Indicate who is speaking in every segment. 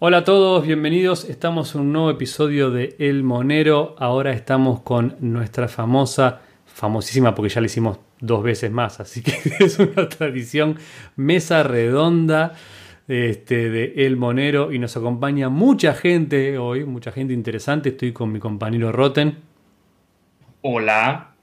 Speaker 1: Hola a todos, bienvenidos. Estamos en un nuevo episodio de El Monero. Ahora estamos con nuestra famosa, famosísima porque ya la hicimos dos veces más, así que es una tradición, mesa redonda este, de El Monero y nos acompaña mucha gente hoy, mucha gente interesante. Estoy con mi compañero Roten.
Speaker 2: Hola.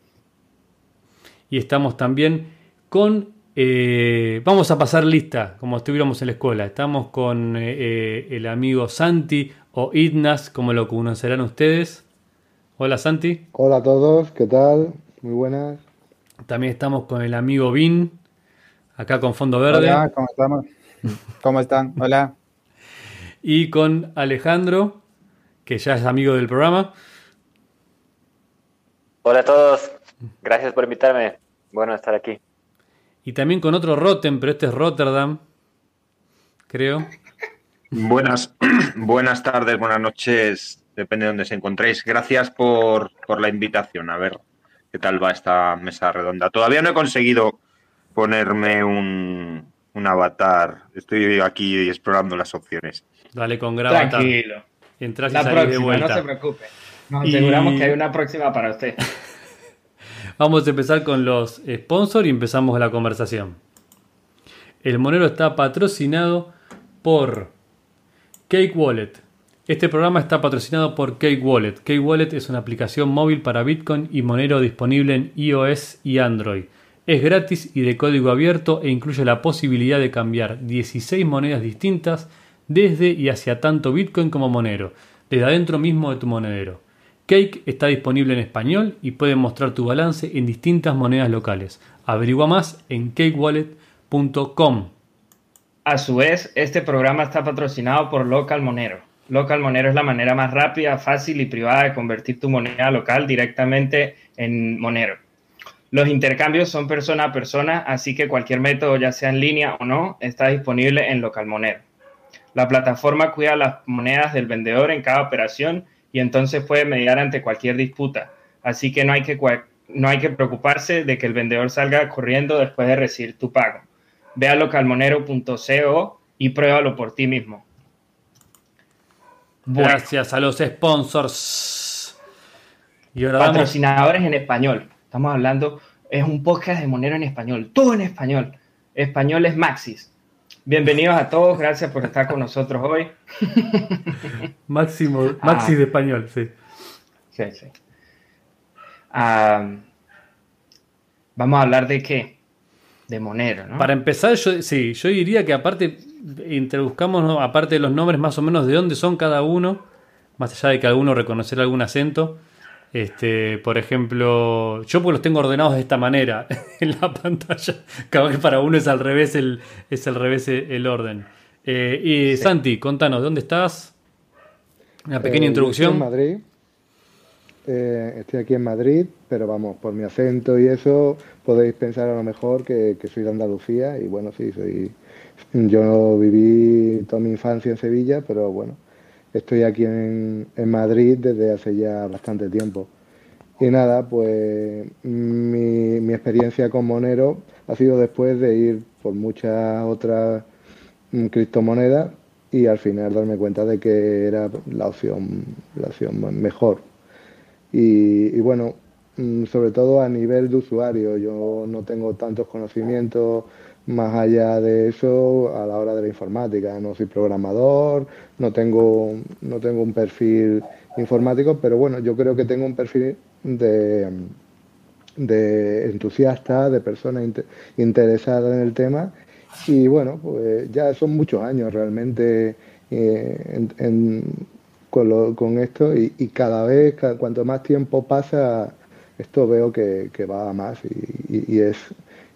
Speaker 1: Y estamos también con eh, vamos a pasar lista, como estuviéramos en la escuela. Estamos con eh, eh, el amigo Santi o Idnas, como lo conocerán ustedes. Hola Santi.
Speaker 3: Hola a todos, ¿qué tal? Muy buenas.
Speaker 1: También estamos con el amigo Vin, acá con fondo verde.
Speaker 4: Hola, ¿cómo estamos? ¿Cómo están? Hola.
Speaker 1: Y con Alejandro, que ya es amigo del programa.
Speaker 5: Hola a todos, gracias por invitarme. Bueno estar aquí.
Speaker 1: Y también con otro Rotten, pero este es Rotterdam, creo.
Speaker 6: Buenas, buenas tardes, buenas noches, depende de dónde se encontréis. Gracias por, la invitación. A ver qué tal va esta mesa redonda. Todavía no he conseguido ponerme un, avatar. Estoy aquí explorando las opciones.
Speaker 1: Dale con gravatar.
Speaker 2: Tranquilo.
Speaker 1: Entras
Speaker 2: la próxima, no se preocupe. Nos aseguramos que hay una próxima para usted.
Speaker 1: Vamos a empezar con los sponsors y empezamos la conversación. El Monero está patrocinado por Cake Wallet. Este programa está patrocinado por Cake Wallet. Cake Wallet es una aplicación móvil para Bitcoin y Monero disponible en iOS y Android. Es gratis y de código abierto e incluye la posibilidad de cambiar 16 monedas distintas desde y hacia tanto Bitcoin como Monero, desde adentro mismo de tu monedero. Cake está disponible en español y puede mostrar tu balance en distintas monedas locales. Averigua más en cakewallet.com.
Speaker 2: A su vez, este programa está patrocinado por Local Monero. Local Monero es la manera más rápida, fácil y privada de convertir tu moneda local directamente en Monero. Los intercambios son persona a persona, así que cualquier método, ya sea en línea o no, está disponible en Local Monero. La plataforma cuida las monedas del vendedor en cada operación y entonces puede mediar ante cualquier disputa. Así que no hay que, no hay que preocuparse de que el vendedor salga corriendo después de recibir tu pago. Ve a localmonero.co y pruébalo por ti mismo.
Speaker 1: Gracias a los sponsors.
Speaker 2: Y Patrocinadores en español. Estamos hablando, es un podcast de Monero en español, todo en español. Español es Maxis. Bienvenidos a todos, gracias por estar con nosotros hoy.
Speaker 1: Máximo, Maxi ah. de español, sí.
Speaker 2: Sí, sí. Ah, vamos a hablar de qué? De Monero, ¿no?
Speaker 1: Para empezar, yo, sí, yo diría que aparte, introduzcamos, aparte de los nombres más o menos de dónde son cada uno, más allá de que alguno reconocer algún acento. Este, por ejemplo, yo pues los tengo ordenados de esta manera en la pantalla. Cada vez para uno es al revés el, es al revés el orden. Eh, y Santi, contanos, ¿dónde estás? Una pequeña eh, introducción.
Speaker 3: Estoy en Madrid. Eh, estoy aquí en Madrid, pero vamos, por mi acento y eso, podéis pensar a lo mejor que, que soy de Andalucía. Y bueno, sí, soy. Yo viví toda mi infancia en Sevilla, pero bueno, Estoy aquí en, Madrid desde hace ya bastante tiempo. Y nada, pues mi, experiencia con Monero ha sido después de ir por muchas otras mm, criptomonedas y al final darme cuenta de que era la opción, la opción mejor. Y, y, bueno, mm, sobre todo a nivel de usuario, yo no tengo tantos conocimientos más allá de eso, a la hora de la informática, no soy programador, no tengo, no tengo un perfil informático, pero bueno, yo creo que tengo un perfil de, de entusiasta, de persona interesada en el tema. Y bueno, pues ya son muchos años realmente eh, con, esto y, cada vez, cuanto más tiempo pasa, esto veo que, va más y es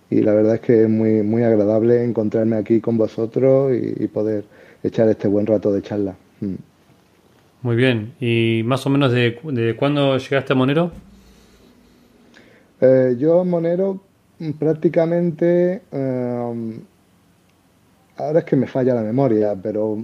Speaker 3: y la verdad es que es muy, muy agradable encontrarme aquí con vosotros y, poder echar este buen rato de charla. Mm.
Speaker 1: Muy bien. ¿Y más o menos de, de cuándo llegaste a Monero?
Speaker 3: Eh, yo Monero mm, prácticamente... Eh, ahora es que me falla la memoria, pero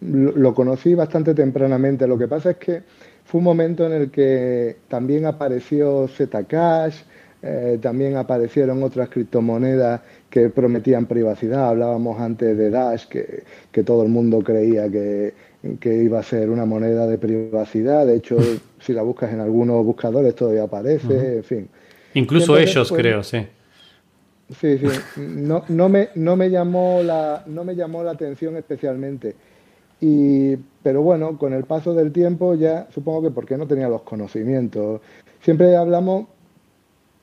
Speaker 3: lo, conocí bastante tempranamente. Lo que pasa es que fue un momento en el que también apareció Zcash, eh, también aparecieron otras criptomonedas que prometían privacidad. Hablábamos antes de Dash, que, que todo el mundo creía que, que, iba a ser una moneda de privacidad. De hecho, si la buscas en algunos buscadores todavía aparece, en fin.
Speaker 1: Incluso ellos, creo, sí.
Speaker 3: Sí, sí. No, no, me, no, me llamó la, no me llamó la atención especialmente. Y, pero bueno, con el paso del tiempo ya supongo que porque no tenía los conocimientos. Siempre hablamos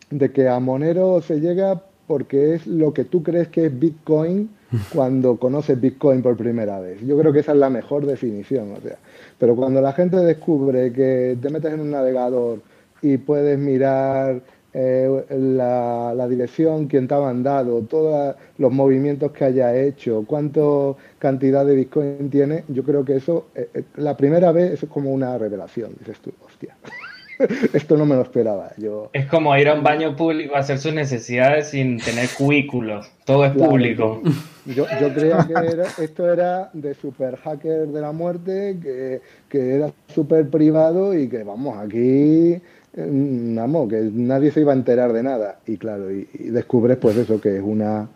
Speaker 3: de que a Monero se llega porque es lo que tú crees que es Bitcoin cuando conoces Bitcoin por primera vez. Yo creo que esa es la mejor definición. O sea. Pero cuando la gente descubre que te metes en un navegador y puedes mirar eh, la, dirección, quién te ha mandado, todos los movimientos que haya hecho, cuánto cantidad de Bitcoin tiene, yo creo que eso, eh, eh, la primera vez, eso es como una revelación, dices tú, hostia. Esto no me lo esperaba. Yo...
Speaker 2: Es como ir a un baño público a hacer sus necesidades sin tener cubículos. Todo es público.
Speaker 3: Yo, yo, creía que esto era de super hacker de la muerte, que, que era súper privado y que vamos, aquí vamos, que nadie se iba a enterar de nada. Y claro, y, descubres pues eso, que es una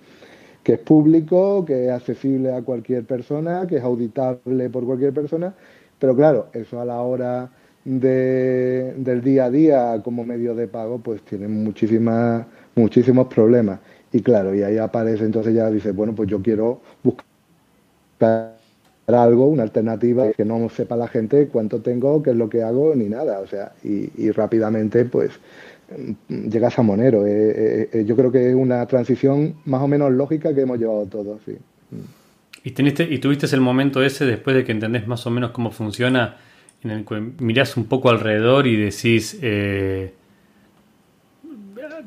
Speaker 3: que es público, que es accesible a cualquier persona, que es auditable por cualquier persona, pero claro, eso a la hora de, del día a día como medio de pago, pues tiene muchísimas, muchísimos problemas. Y claro, y ahí aparece, entonces ya dice, bueno, pues yo quiero buscar algo, una alternativa que no sepa la gente cuánto tengo, qué es lo que hago, ni nada. O sea, y, rápidamente, pues mm, llegas a Monero. Eh, eh, eh, yo creo que es una transición más o menos lógica que hemos llevado todos.
Speaker 1: ¿Y, teniste, ¿Y tuviste el momento ese después de que entendés más o menos cómo funciona, en el que mirás un poco alrededor y decís... Eh,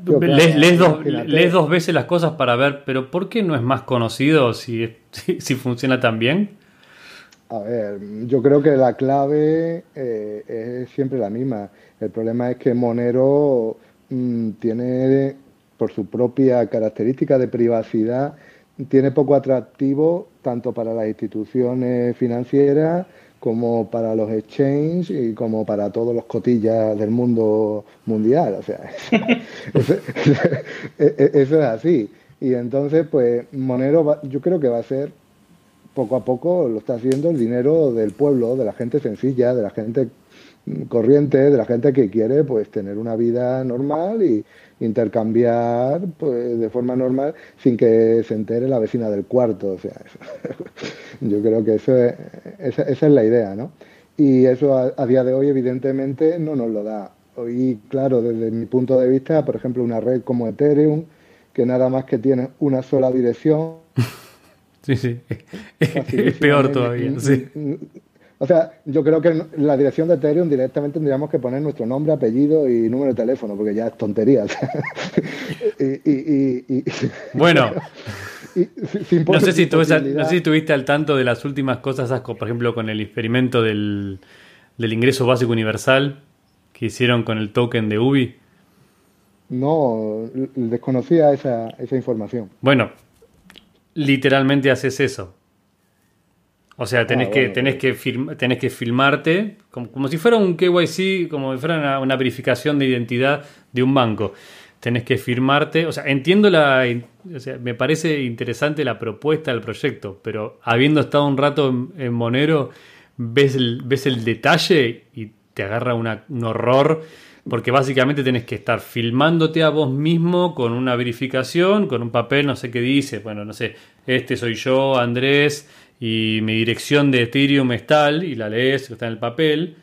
Speaker 1: lees, dos, veces las cosas para ver, pero ¿por qué no es más conocido si, si funciona tan bien?
Speaker 3: A ver, yo creo que la clave eh, es siempre la misma. El problema es que Monero mm, tiene, por su propia característica de privacidad, tiene poco atractivo tanto para las instituciones financieras como para los exchanges y como para todos los cotillas del mundo mundial. O sea, eso, es así. Y entonces, pues Monero yo creo que va a ser poco a poco lo está haciendo el dinero del pueblo, de la gente sencilla, de la gente corriente, de la gente que quiere pues tener una vida normal y intercambiar pues de forma normal sin que se entere la vecina del cuarto. O sea, yo creo que eso esa, es la idea, ¿no? Y eso a, día de hoy evidentemente no nos lo da. Hoy, claro, desde mi punto de vista, por ejemplo, una red como Ethereum, que nada más que tiene una sola dirección,
Speaker 1: Sí, sí. Es peor todavía, sí.
Speaker 3: O sea, yo creo que en la dirección de Ethereum directamente tendríamos que poner nuestro nombre, apellido y número de teléfono, porque ya es tontería. y,
Speaker 1: bueno, no, sé si estuviste al tanto de las últimas cosas, por ejemplo, con el experimento del, del ingreso básico universal que hicieron con el token de UBI.
Speaker 3: No, desconocía esa, esa información.
Speaker 1: Bueno, literalmente haces eso. O sea, tenés, ah, que, tenés, que, tenés que filmarte como, si fuera un KYC, como si fuera una, verificación de identidad de un banco. Tenés que firmarte. O sea, entiendo la. O sea, me parece interesante la propuesta del proyecto, pero habiendo estado un rato en, Monero, ves el, ves el detalle y te agarra un horror porque básicamente tenés que estar filmándote a vos mismo con una verificación, con un papel, no sé qué dice, bueno, no sé, este soy yo, Andrés, y mi dirección de Ethereum es tal, y la lees, está en el papel.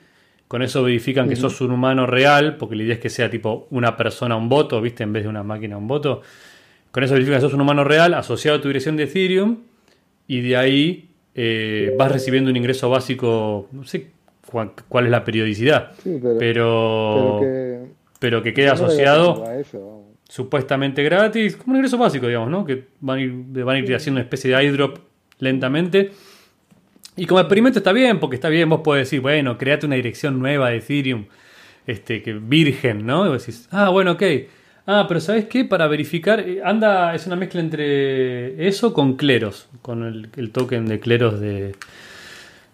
Speaker 1: Con eso verifican que sos un humano real, porque la idea es que sea tipo una persona un voto, ¿viste? En vez de una máquina un voto. Con eso verifican que sos un humano real asociado a tu dirección de Ethereum, y de ahí eh, vas recibiendo un ingreso básico, no sé cuál, es la periodicidad. pero, pero, que, quede asociado supuestamente gratis, como un ingreso básico, digamos, ¿no? Que van a ir, van a ir haciendo una especie de iDrop lentamente. Y como experimento está bien, porque está bien, vos podés decir, bueno, créate una dirección nueva de Ethereum, este, que virgen, ¿no? Y vos decís, ah, bueno, ok. Ah, pero ¿sabes qué? Para verificar, eh, anda, es una mezcla entre eso con Cleros, con el, token de Cleros de,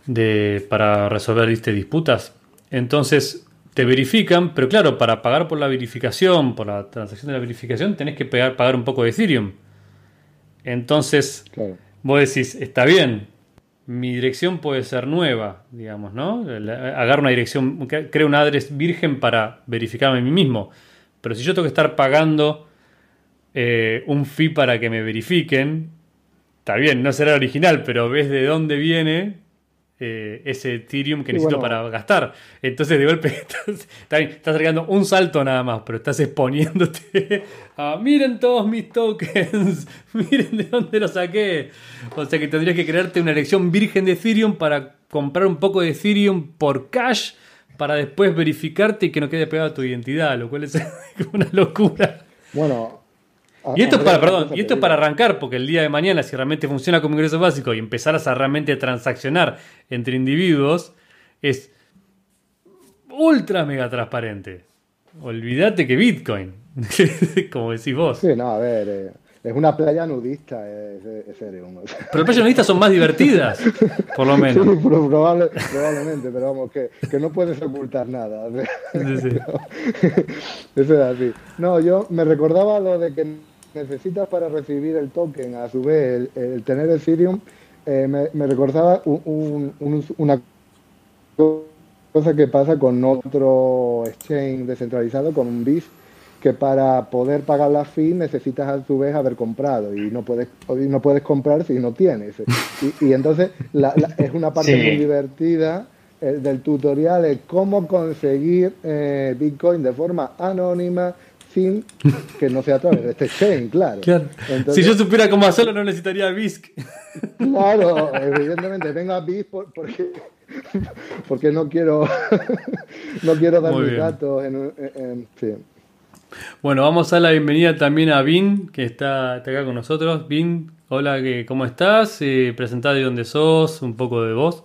Speaker 1: de, para resolver disputas. Entonces, te verifican, pero claro, para pagar por la verificación, por la transacción de la verificación, tenés que pagar un poco de Ethereum. Entonces,
Speaker 3: Claro.
Speaker 1: Vos decís, está bien, mi dirección puede ser nueva, digamos, ¿no? Agarro una dirección, cre- creo una adres virgen para verificarme a mí mismo. Pero si yo tengo que estar pagando eh, un fee para que me verifiquen, está bien, no será original, pero ves de dónde viene eh, ese Ethereum que necesito
Speaker 3: bueno.
Speaker 1: para gastar. Entonces, de golpe, estás, estás agregando un salto nada más, pero estás exponiéndote a miren todos mis tokens, miren de dónde los saqué. O sea que tendrías que crearte una elección virgen de Ethereum para comprar un poco de Ethereum por cash para después verificarte y que no quede pegado a tu identidad, lo cual es una locura.
Speaker 3: Bueno. A-
Speaker 1: Y esto es para,
Speaker 3: una
Speaker 1: perdón,
Speaker 3: cosa
Speaker 1: y esto es
Speaker 3: te
Speaker 1: para
Speaker 3: digo.
Speaker 1: arrancar, porque el día de mañana, si realmente funciona como ingreso básico y empezaras a realmente transaccionar entre individuos, es ultra mega transparente. Olvídate que Bitcoin, como decís vos.
Speaker 3: Sí, no, a ver, eh, es una playa nudista, es, es Ethereum.
Speaker 1: Pero las playas nudistas son más divertidas, por lo menos.
Speaker 3: pro- probable- probablemente, pero vamos, que, que no puedes ocultar nada.
Speaker 1: Sí.
Speaker 3: Eso es así. No, yo me recordaba lo de que necesitas para recibir el token, a su vez, el, el tener Ethereum, eh, me, me recordaba un- un- un- una cosa que pasa con otro exchange descentralizado, con un BIS, que para poder pagar la fee necesitas a su vez haber comprado y no puedes y no puedes comprar si no tienes. Y, y entonces la- la- es una parte
Speaker 2: Sí.
Speaker 3: muy divertida eh, del tutorial es cómo conseguir eh, Bitcoin de forma anónima sin que no sea a través de este exchange, claro.
Speaker 1: Claro.
Speaker 3: Entonces,
Speaker 1: si yo supiera cómo hacerlo, no necesitaría BISC.
Speaker 3: Claro, evidentemente, vengo a BIS por- porque, porque no quiero no quiero dar
Speaker 1: Muy
Speaker 3: mis
Speaker 1: bien.
Speaker 3: datos en, en- en- sí.
Speaker 1: Bueno, vamos a dar la bienvenida también a Vin, que está, está acá con nosotros. Vin, hola, ¿qué- ¿cómo estás? Eh, presentá de dónde sos, un poco de vos.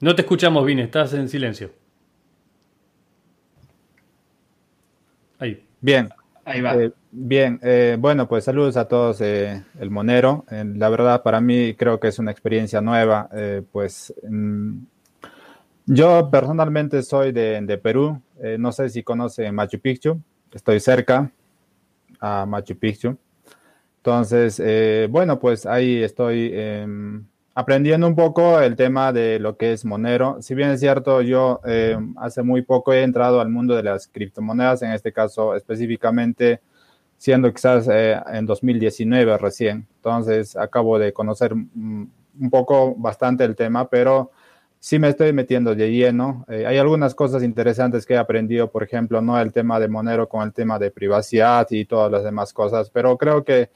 Speaker 1: No te escuchamos, Vin, estás en silencio. Ahí.
Speaker 4: Bien,
Speaker 2: Ahí va.
Speaker 4: eh, bien. eh, bueno, pues saludos a todos eh, el Monero. Eh, la verdad, para mí creo que es una experiencia nueva. eh, pues mm, yo personalmente soy de, de Perú. eh, no sé si conocen Machu Picchu. Estoy cerca a Machu Picchu. Entonces, eh, bueno, pues ahí estoy em, aprendiendo un poco el tema de lo que es Monero. Si bien es cierto, yo eh, hace muy poco he entrado al mundo de las criptomonedas, en este caso específicamente siendo quizás eh, en 2019 recién. Entonces, acabo de conocer mm, un poco bastante el tema, pero sí me estoy metiendo de lleno. Eh, hay algunas cosas interesantes que he aprendido, por ejemplo, no el tema de Monero con el tema de privacidad y todas las demás cosas, pero creo que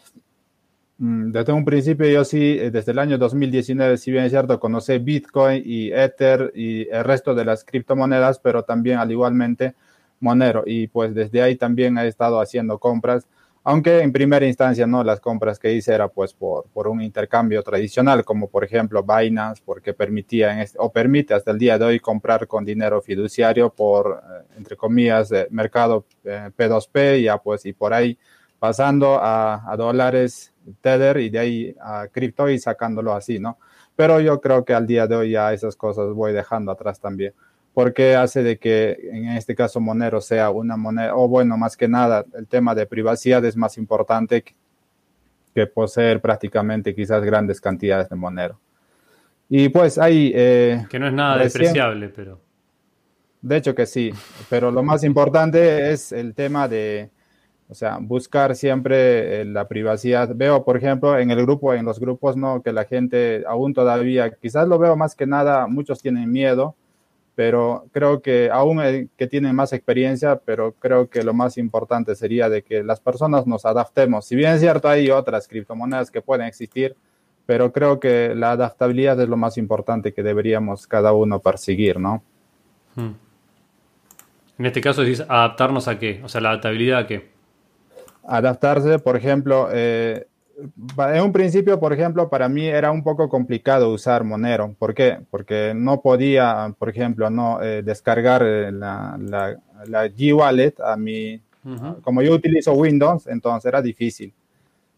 Speaker 4: desde un principio yo sí, eh, desde el año 2019, si bien es cierto, conocí Bitcoin y Ether y el resto de las criptomonedas, pero también al igualmente Monero. Y pues desde ahí también he estado haciendo compras aunque en primera instancia no, las compras que hice era pues por, por un intercambio tradicional, como por ejemplo Binance, porque permitía en este, o permite hasta el día de hoy comprar con dinero fiduciario por, eh, entre comillas, eh, mercado eh, P2P, ya pues y por ahí pasando a, a dólares Tether y de ahí a cripto y sacándolo así, ¿no? Pero yo creo que al día de hoy ya esas cosas voy dejando atrás también porque hace de que en este caso Monero sea una moneda, o bueno, más que nada, el tema de privacidad es más importante que, que poseer prácticamente quizás grandes cantidades de Monero. Y pues ahí... Eh,
Speaker 1: que no es nada recién, despreciable, pero...
Speaker 4: De hecho que sí, pero lo más importante es el tema de, o sea, buscar siempre eh, la privacidad. Veo, por ejemplo, en el grupo, en los grupos, ¿no? Que la gente aún todavía, quizás lo veo más que nada, muchos tienen miedo, pero creo que aún que tienen más experiencia, pero creo que lo más importante sería de que las personas nos adaptemos. Si bien es cierto, hay otras criptomonedas que pueden existir, pero creo que la adaptabilidad es lo más importante que deberíamos cada uno perseguir, ¿no?
Speaker 1: Hmm. En este caso adaptarnos a qué, o sea, la adaptabilidad a qué.
Speaker 4: Adaptarse, por ejemplo, eh, en un principio, por ejemplo, para mí era un poco complicado usar Monero. ¿Por qué? Porque no podía, por ejemplo, no eh, descargar la, la, la G-Wallet a mi... Uh -huh. Como yo utilizo Windows, entonces era difícil.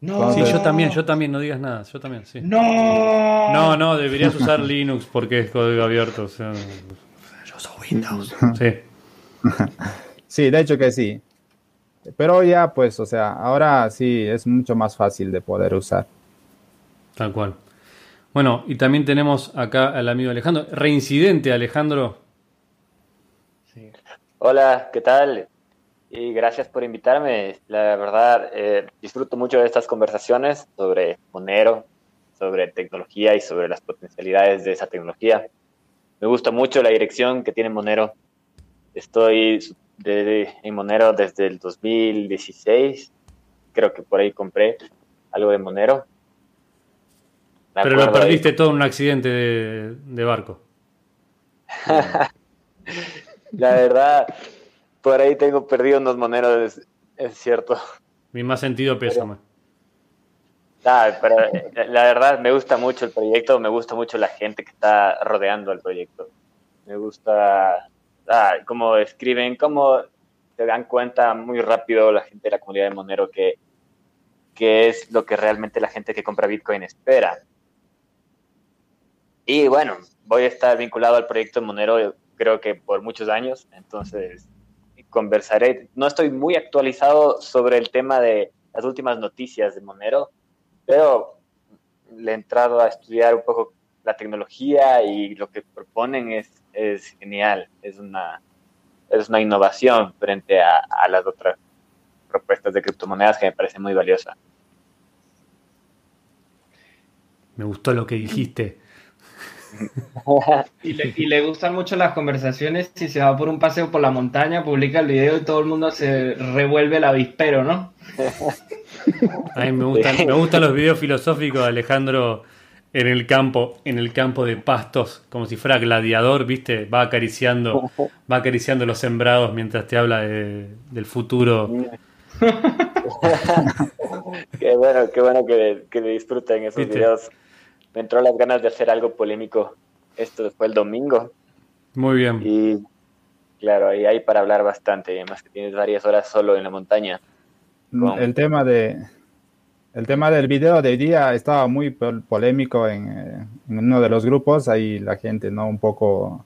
Speaker 1: No. Sí, yo también, yo también, no digas nada, yo también, sí.
Speaker 2: No.
Speaker 1: No, no, deberías usar Linux porque es código abierto. yo soy Windows. Sí.
Speaker 4: sí, de hecho que sí. Pero ya, pues, o sea, ahora sí es mucho más fácil de poder usar.
Speaker 1: Tal cual. Bueno, y también tenemos acá al amigo Alejandro. Reincidente, Alejandro.
Speaker 5: Sí. Hola, ¿qué tal? Y gracias por invitarme. La verdad, eh, disfruto mucho de estas conversaciones sobre Monero, sobre tecnología y sobre las potencialidades de esa tecnología. Me gusta mucho la dirección que tiene Monero. Estoy en Monero desde el 2016. Creo que por ahí compré algo de Monero
Speaker 1: pero lo perdiste todo en un accidente de, barco.
Speaker 5: la verdad, por ahí tengo perdido unos moneros, es, cierto.
Speaker 1: Mi más sentido pésame.
Speaker 5: pero eh, la verdad me gusta mucho el proyecto, me gusta mucho la gente que está rodeando el proyecto. Me gusta ah, cómo escriben, cómo se dan cuenta muy rápido la gente de la comunidad de Monero que, que es lo que realmente la gente que compra Bitcoin espera. Y bueno, voy a estar vinculado al proyecto Monero creo que por muchos años, entonces conversaré. No estoy muy actualizado sobre el tema de las últimas noticias de Monero, pero le he entrado a estudiar un poco la tecnología y lo que proponen es, es genial, es una, es una innovación frente a, a las otras propuestas de criptomonedas que me parece muy valiosa.
Speaker 1: Me gustó lo que dijiste
Speaker 2: y, le, gustan mucho las conversaciones. Si se va por un paseo por la montaña, publica el video y todo el mundo se revuelve el avispero, ¿no?
Speaker 1: A mí me gustan, me gustan los videos filosóficos de Alejandro en el campo, en el campo de pastos, como si fuera gladiador, ¿viste? Va acariciando, va acariciando los sembrados mientras te habla del futuro.
Speaker 5: qué bueno, qué bueno que, que disfruten esos videos me entró las ganas de hacer algo polémico. Esto fue el domingo.
Speaker 1: Muy bien.
Speaker 5: Y claro, ahí hay para hablar bastante, además que tienes varias horas solo en la montaña.
Speaker 4: Mm, el tema de el tema del video de hoy día estaba muy polémico en, eh, en, uno de los grupos, ahí la gente no un poco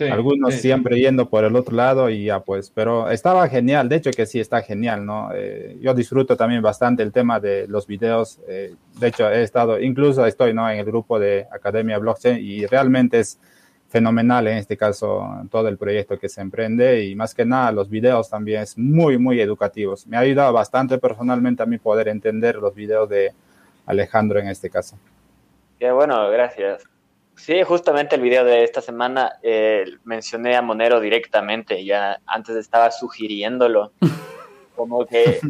Speaker 4: algunos siempre yendo por el otro lado y ya pues, pero estaba genial, de hecho que sí está genial, ¿no? Eh, yo disfruto también bastante el tema de los videos, eh, de hecho he estado, incluso estoy, ¿no? En el grupo de Academia Blockchain y realmente es fenomenal en este caso todo el proyecto que se emprende y más que nada los videos también es muy, muy educativos. Me ha ayudado bastante personalmente a mí poder entender los videos de Alejandro en este caso.
Speaker 5: Qué bueno, gracias. Sí, justamente el video de esta semana eh, mencioné a Monero directamente, ya antes estaba sugiriéndolo. Como que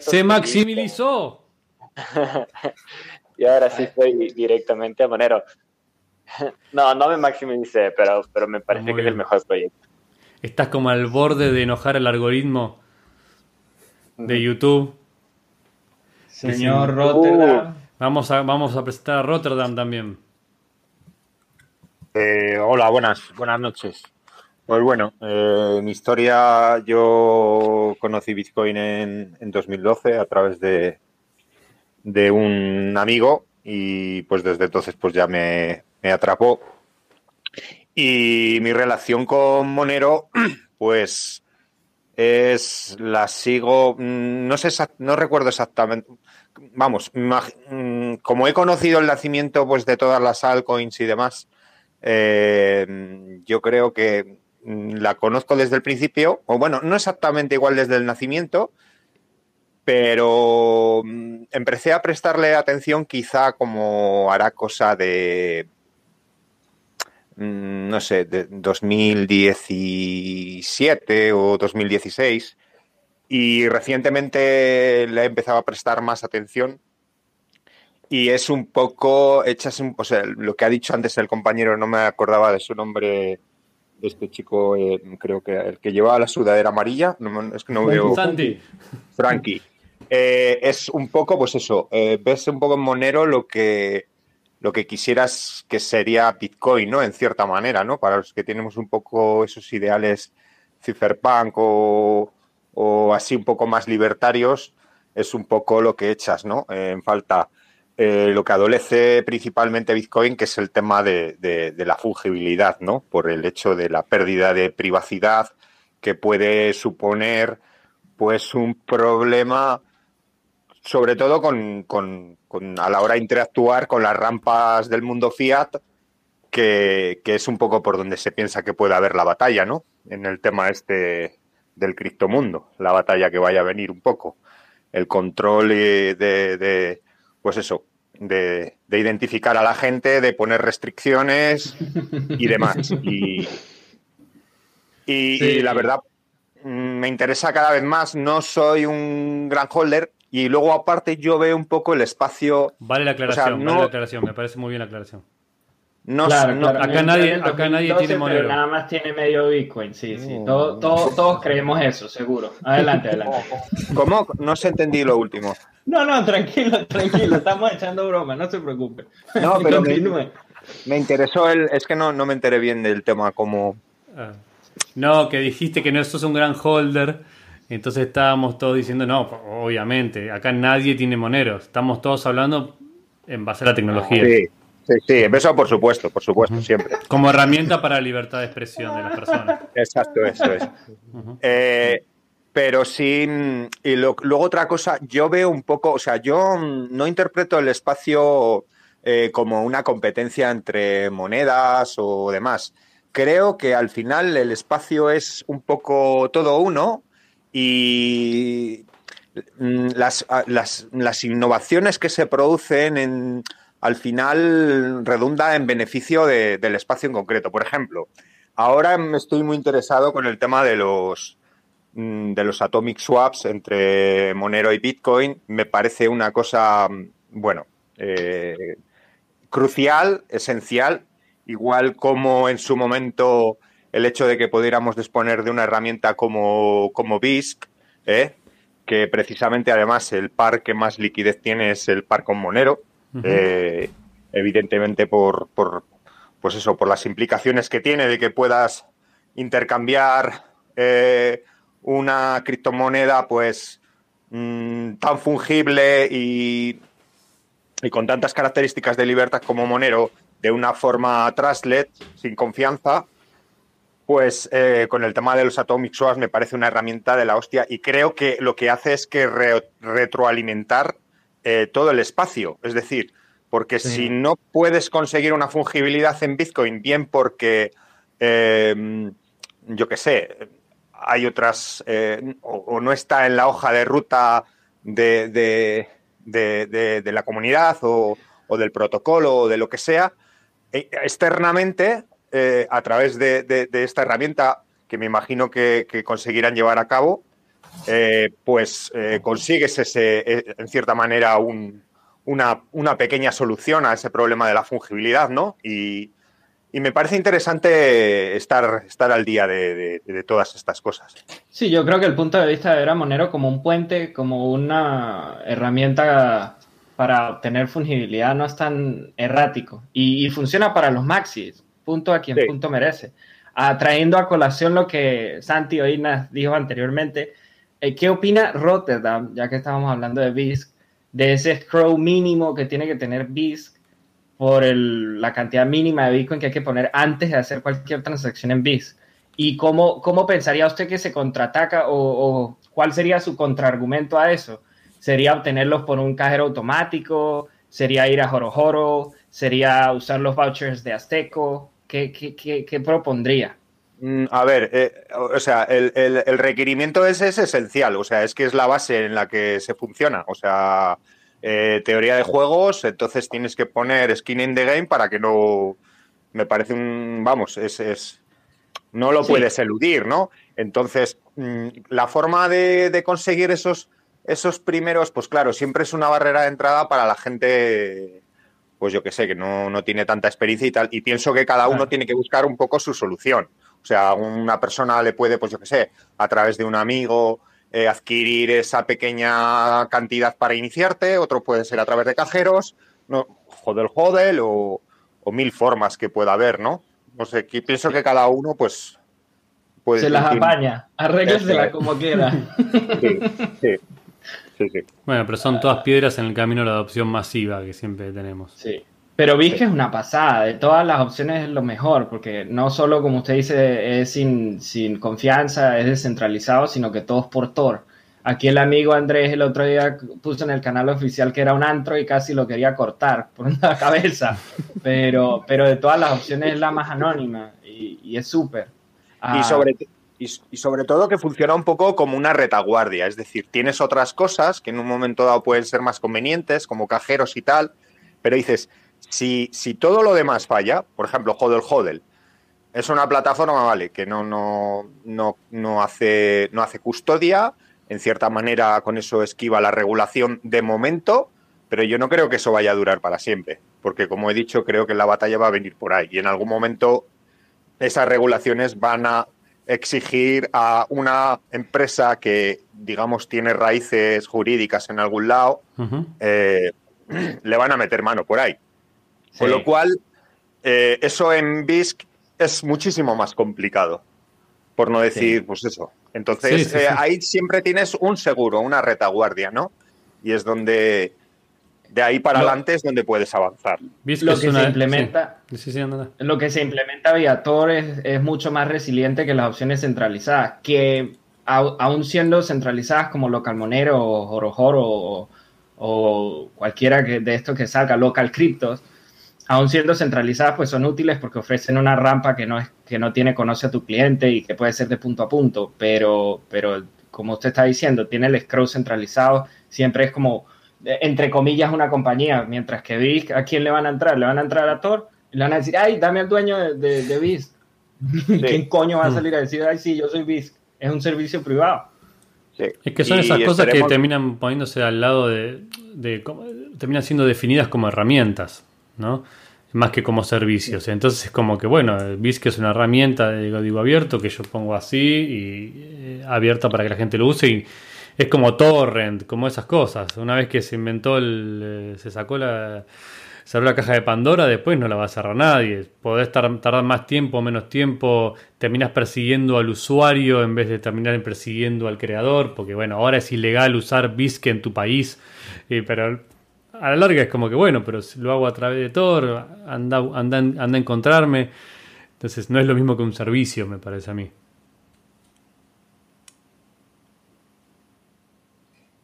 Speaker 1: se maximizó.
Speaker 5: y ahora sí estoy directamente a Monero. no, no me maximicé, pero, pero me parece que es el mejor proyecto.
Speaker 1: Estás como al borde de enojar el algoritmo de YouTube.
Speaker 2: Señor Rotterdam.
Speaker 1: Vamos a, vamos a presentar a Rotterdam también.
Speaker 6: Eh, hola, buenas, buenas noches. Pues bueno, eh, mi historia, yo conocí Bitcoin en, 2012 a través de, de, un amigo y pues desde entonces pues ya me, me atrapó. Y mi relación con Monero, pues es la sigo, mm, no sé, no recuerdo exactamente, vamos, mm, como he conocido el nacimiento pues, de todas las altcoins y demás, eh, yo creo que mm, la conozco desde el principio, o bueno, no exactamente igual desde el nacimiento, pero empecé a prestarle atención quizá como hará cosa de, no sé, de 2017 o 2016 y recientemente le he empezado a prestar más atención. Y es un poco, echas un, o sea, lo que ha dicho antes el compañero, no me acordaba de su nombre, de este chico, eh, creo que el que llevaba la sudadera amarilla, es que no veo...
Speaker 1: Santi.
Speaker 6: Frankie. Eh, es un poco, pues eso, eh, ves un poco en Monero lo que, lo que quisieras que sería Bitcoin, ¿no? En cierta manera, ¿no? Para los que tenemos un poco esos ideales cypherpunk o así un poco más libertarios, es un poco lo que echas, ¿no? en falta eh, lo que adolece principalmente Bitcoin, que es el tema de, de, la fungibilidad, ¿no? Por el hecho de la pérdida de privacidad que puede suponer, pues, un problema, sobre todo con, con, a la hora de interactuar con las rampas del mundo fiat, que, que, es un poco por donde se piensa que puede haber la batalla, ¿no? En el tema este del criptomundo, la batalla que vaya a venir un poco. El control de pues eso, de, identificar a la gente, de poner restricciones y demás. Y, la verdad, mm, me interesa cada vez más. No soy un gran holder y luego aparte yo veo un poco el espacio.
Speaker 1: Vale la aclaración, vale la aclaración, me parece muy bien la aclaración.
Speaker 2: No, acá nadie, acá nadie tiene monero. nada más tiene medio Bitcoin, sí, sí. todos creemos eso, seguro. Adelante, adelante.
Speaker 6: ¿Cómo? No se entendí lo último.
Speaker 2: No, no, tranquilo, tranquilo, estamos echando broma, no se preocupe. No,
Speaker 6: pero me, interesó el, es que no, no me enteré bien del tema como... Ah.
Speaker 1: No, que dijiste que no sos un gran holder, entonces estábamos todos diciendo, no, obviamente, acá nadie tiene moneros, estamos todos hablando en base a la tecnología.
Speaker 6: Sí, sí, sí eso por supuesto, por supuesto, siempre.
Speaker 1: Como herramienta para la libertad de expresión de las personas.
Speaker 6: Exacto, eso es. eh, pero sí, y luego otra cosa, yo veo un poco, o sea, yo no interpreto el espacio eh, como una competencia entre monedas o demás. Creo que al final el espacio es un poco todo uno y mm, las, las, innovaciones que se producen en, al final redunda en beneficio del espacio en concreto. Por ejemplo, ahora estoy muy interesado con el tema de los Mm, de los atomic swaps entre Monero y Bitcoin me parece una cosa, bueno, eh, crucial, esencial, igual como en su momento el hecho de que pudiéramos disponer de una herramienta como, como BISC, ¿eh? que precisamente además el par que más liquidez tiene es el par con Monero, eh, evidentemente por, por, pues eso, por las implicaciones que tiene de que puedas intercambiar una criptomoneda pues mm, tan fungible y, y, con tantas características de libertad como Monero de una forma trusted, sin confianza, pues eh, con el tema de los Atomic Swaps me parece una herramienta de la hostia y creo que lo que hace es que retroalimentar eh, todo el espacio. Es decir, porque si no puedes conseguir una fungibilidad en Bitcoin, bien porque, eh, yo qué sé, hay otras, eh, o, no está en la hoja de ruta de, de, la comunidad o, del protocolo o de lo que sea, e, externamente, eh, a través de, esta herramienta que me imagino que, conseguirán llevar a cabo, eh, pues consigues ese, en cierta manera una, una, pequeña solución a ese problema de la fungibilidad, ¿no? Y, me parece interesante estar, al día de, todas estas cosas.
Speaker 2: Sí, yo creo que el punto de vista de Monero como un puente, como una herramienta para obtener fungibilidad no es tan errático y, funciona para los maxis, punto a quien punto merece. Atrayendo a colación lo que Santi Oinas dijo anteriormente, eh, ¿qué opina Rotterdam, ya que estábamos hablando de BISC, de ese scroll mínimo que tiene que tener BISC por la cantidad mínima de Bitcoin que hay que poner antes de hacer cualquier transacción en BIS. ¿Y cómo, cómo pensaría usted que se contraataca o, cuál sería su contraargumento a eso? ¿Sería obtenerlos por un cajero automático? ¿Sería ir a Jorojoro? ¿Sería usar los vouchers de Azteco? ¿Qué, qué, qué, propondría?
Speaker 6: Mm, a ver, eh, o sea, el, el, requerimiento ese es esencial, o sea, es que es la base en la que se funciona, o sea, eh, teoría de juegos, entonces tienes que poner skin in the game para que no. Me parece un. Vamos, es. es no lo puedes eludir, ¿no? Entonces, mm, la forma de, conseguir esos, esos primeros, pues claro, siempre es una barrera de entrada para la gente, pues yo que sé, que no, no tiene tanta experiencia y tal. Y pienso que cada uno tiene que buscar un poco su solución. O sea, una persona le puede, pues yo que sé, a través de un amigo, eh, adquirir esa pequeña cantidad para iniciarte, otro puede ser a través de cajeros, no, hodel hodel o, mil formas que pueda haber, ¿no? No sé, pienso que cada uno pues
Speaker 2: puede... Se las apaña, arréglesela como quiera.
Speaker 6: Sí, sí. Sí, sí.
Speaker 1: Bueno, pero son todas piedras en el camino a la adopción masiva que siempre tenemos.
Speaker 2: Sí. Pero BISC es una pasada, de todas las opciones es lo mejor, porque no solo, como usted dice, es sin, sin confianza, es descentralizado, sino que todo es por Tor. Aquí el amigo Andrés el otro día puso en el canal oficial que era un antro y casi lo quería cortar por una cabeza. Pero, pero de todas las opciones es la más anónima y, y es súper.
Speaker 6: Y
Speaker 2: Ah,
Speaker 6: sobre, y, sobre todo que funciona un poco como una retaguardia, es decir, tienes otras cosas que en un momento dado pueden ser más convenientes, como cajeros y tal, pero dices, si, si todo lo demás falla, por ejemplo, Hodel Hodel, es una plataforma, vale, que no, no, no, no, hace, no hace custodia, en cierta manera con eso esquiva la regulación de momento, pero yo no creo que eso vaya a durar para siempre, porque como he dicho, creo que la batalla va a venir por ahí y en algún momento esas regulaciones van a exigir a una empresa que, digamos, tiene raíces jurídicas en algún lado, eh, le van a meter mano por ahí. Con lo cual, eh, eso en BISC es muchísimo más complicado, por no decir,
Speaker 2: Sí.
Speaker 6: pues eso. Entonces,
Speaker 1: Sí,
Speaker 6: eh, ahí siempre tienes un seguro, una retaguardia, ¿no? Y es donde, de ahí para
Speaker 2: Lo-
Speaker 6: adelante es donde puedes avanzar.
Speaker 2: Lo que
Speaker 1: una-
Speaker 2: se implementa,
Speaker 1: Sí, sí,
Speaker 2: lo que se implementa vía Tor es, es mucho más resiliente que las opciones centralizadas, que aún siendo centralizadas como Localmonero o Jorojoro o, o cualquiera que, de estos que salga, Local Cryptos, aún siendo centralizadas, pues son útiles porque ofrecen una rampa que no, es, que no tiene conoce a tu cliente y que puede ser de punto a punto, pero, pero como usted está diciendo, tiene el scroll centralizado, siempre es como, entre comillas, una compañía, mientras que BISC, ¿a quién le van a entrar? ¿Le van a entrar a Tor? Y le van a decir, ay, dame al dueño de, de, de. ¿Quién coño va a salir a decir, ay, sí, yo soy BISC? Es un servicio privado.
Speaker 6: Sí.
Speaker 1: Es que son
Speaker 6: Y
Speaker 1: esas cosas que terminan poniéndose al lado de, de como- terminan siendo definidas como herramientas, ¿no? Más que como servicios. Entonces es como que, bueno, BISC es una herramienta de código abierto que yo pongo así y eh, abierta para que la gente lo use y es como torrent, como esas cosas. Una vez que se inventó el, eh, se sacó la, abrió la caja de Pandora, después no la va a cerrar nadie. Podés tar- tardar más tiempo o menos tiempo, terminas persiguiendo al usuario en vez de terminar persiguiendo al creador, porque bueno, ahora es ilegal usar BISC en tu país, eh, pero a la larga es como que bueno, pero si lo hago a través de Tor, anda, anda, anda a encontrarme. Entonces no es lo mismo que un servicio, me parece a mí.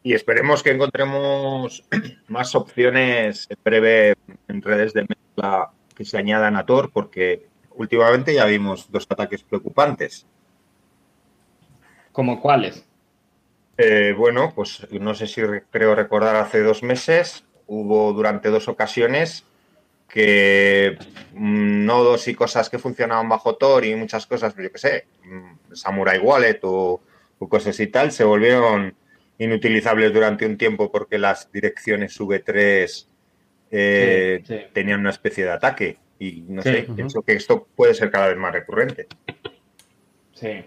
Speaker 6: Y esperemos que encontremos más opciones en breve en redes de mezcla que se añadan a Tor, porque últimamente ya vimos dos ataques preocupantes.
Speaker 2: ¿Como cuáles?
Speaker 6: Eh, bueno, pues no sé si re- creo recordar hace dos meses hubo durante dos ocasiones que mm, nodos y cosas que funcionaban bajo Tor y muchas cosas, yo qué sé, mm, Samurai Wallet o, o cosas y tal, se volvieron inutilizables durante un tiempo porque las direcciones V3 eh,
Speaker 2: Sí, sí.
Speaker 6: tenían una especie de ataque. Y no
Speaker 2: Sí.
Speaker 6: sé,
Speaker 1: Ujú.
Speaker 6: pienso que esto puede ser cada vez más recurrente.
Speaker 2: Sí.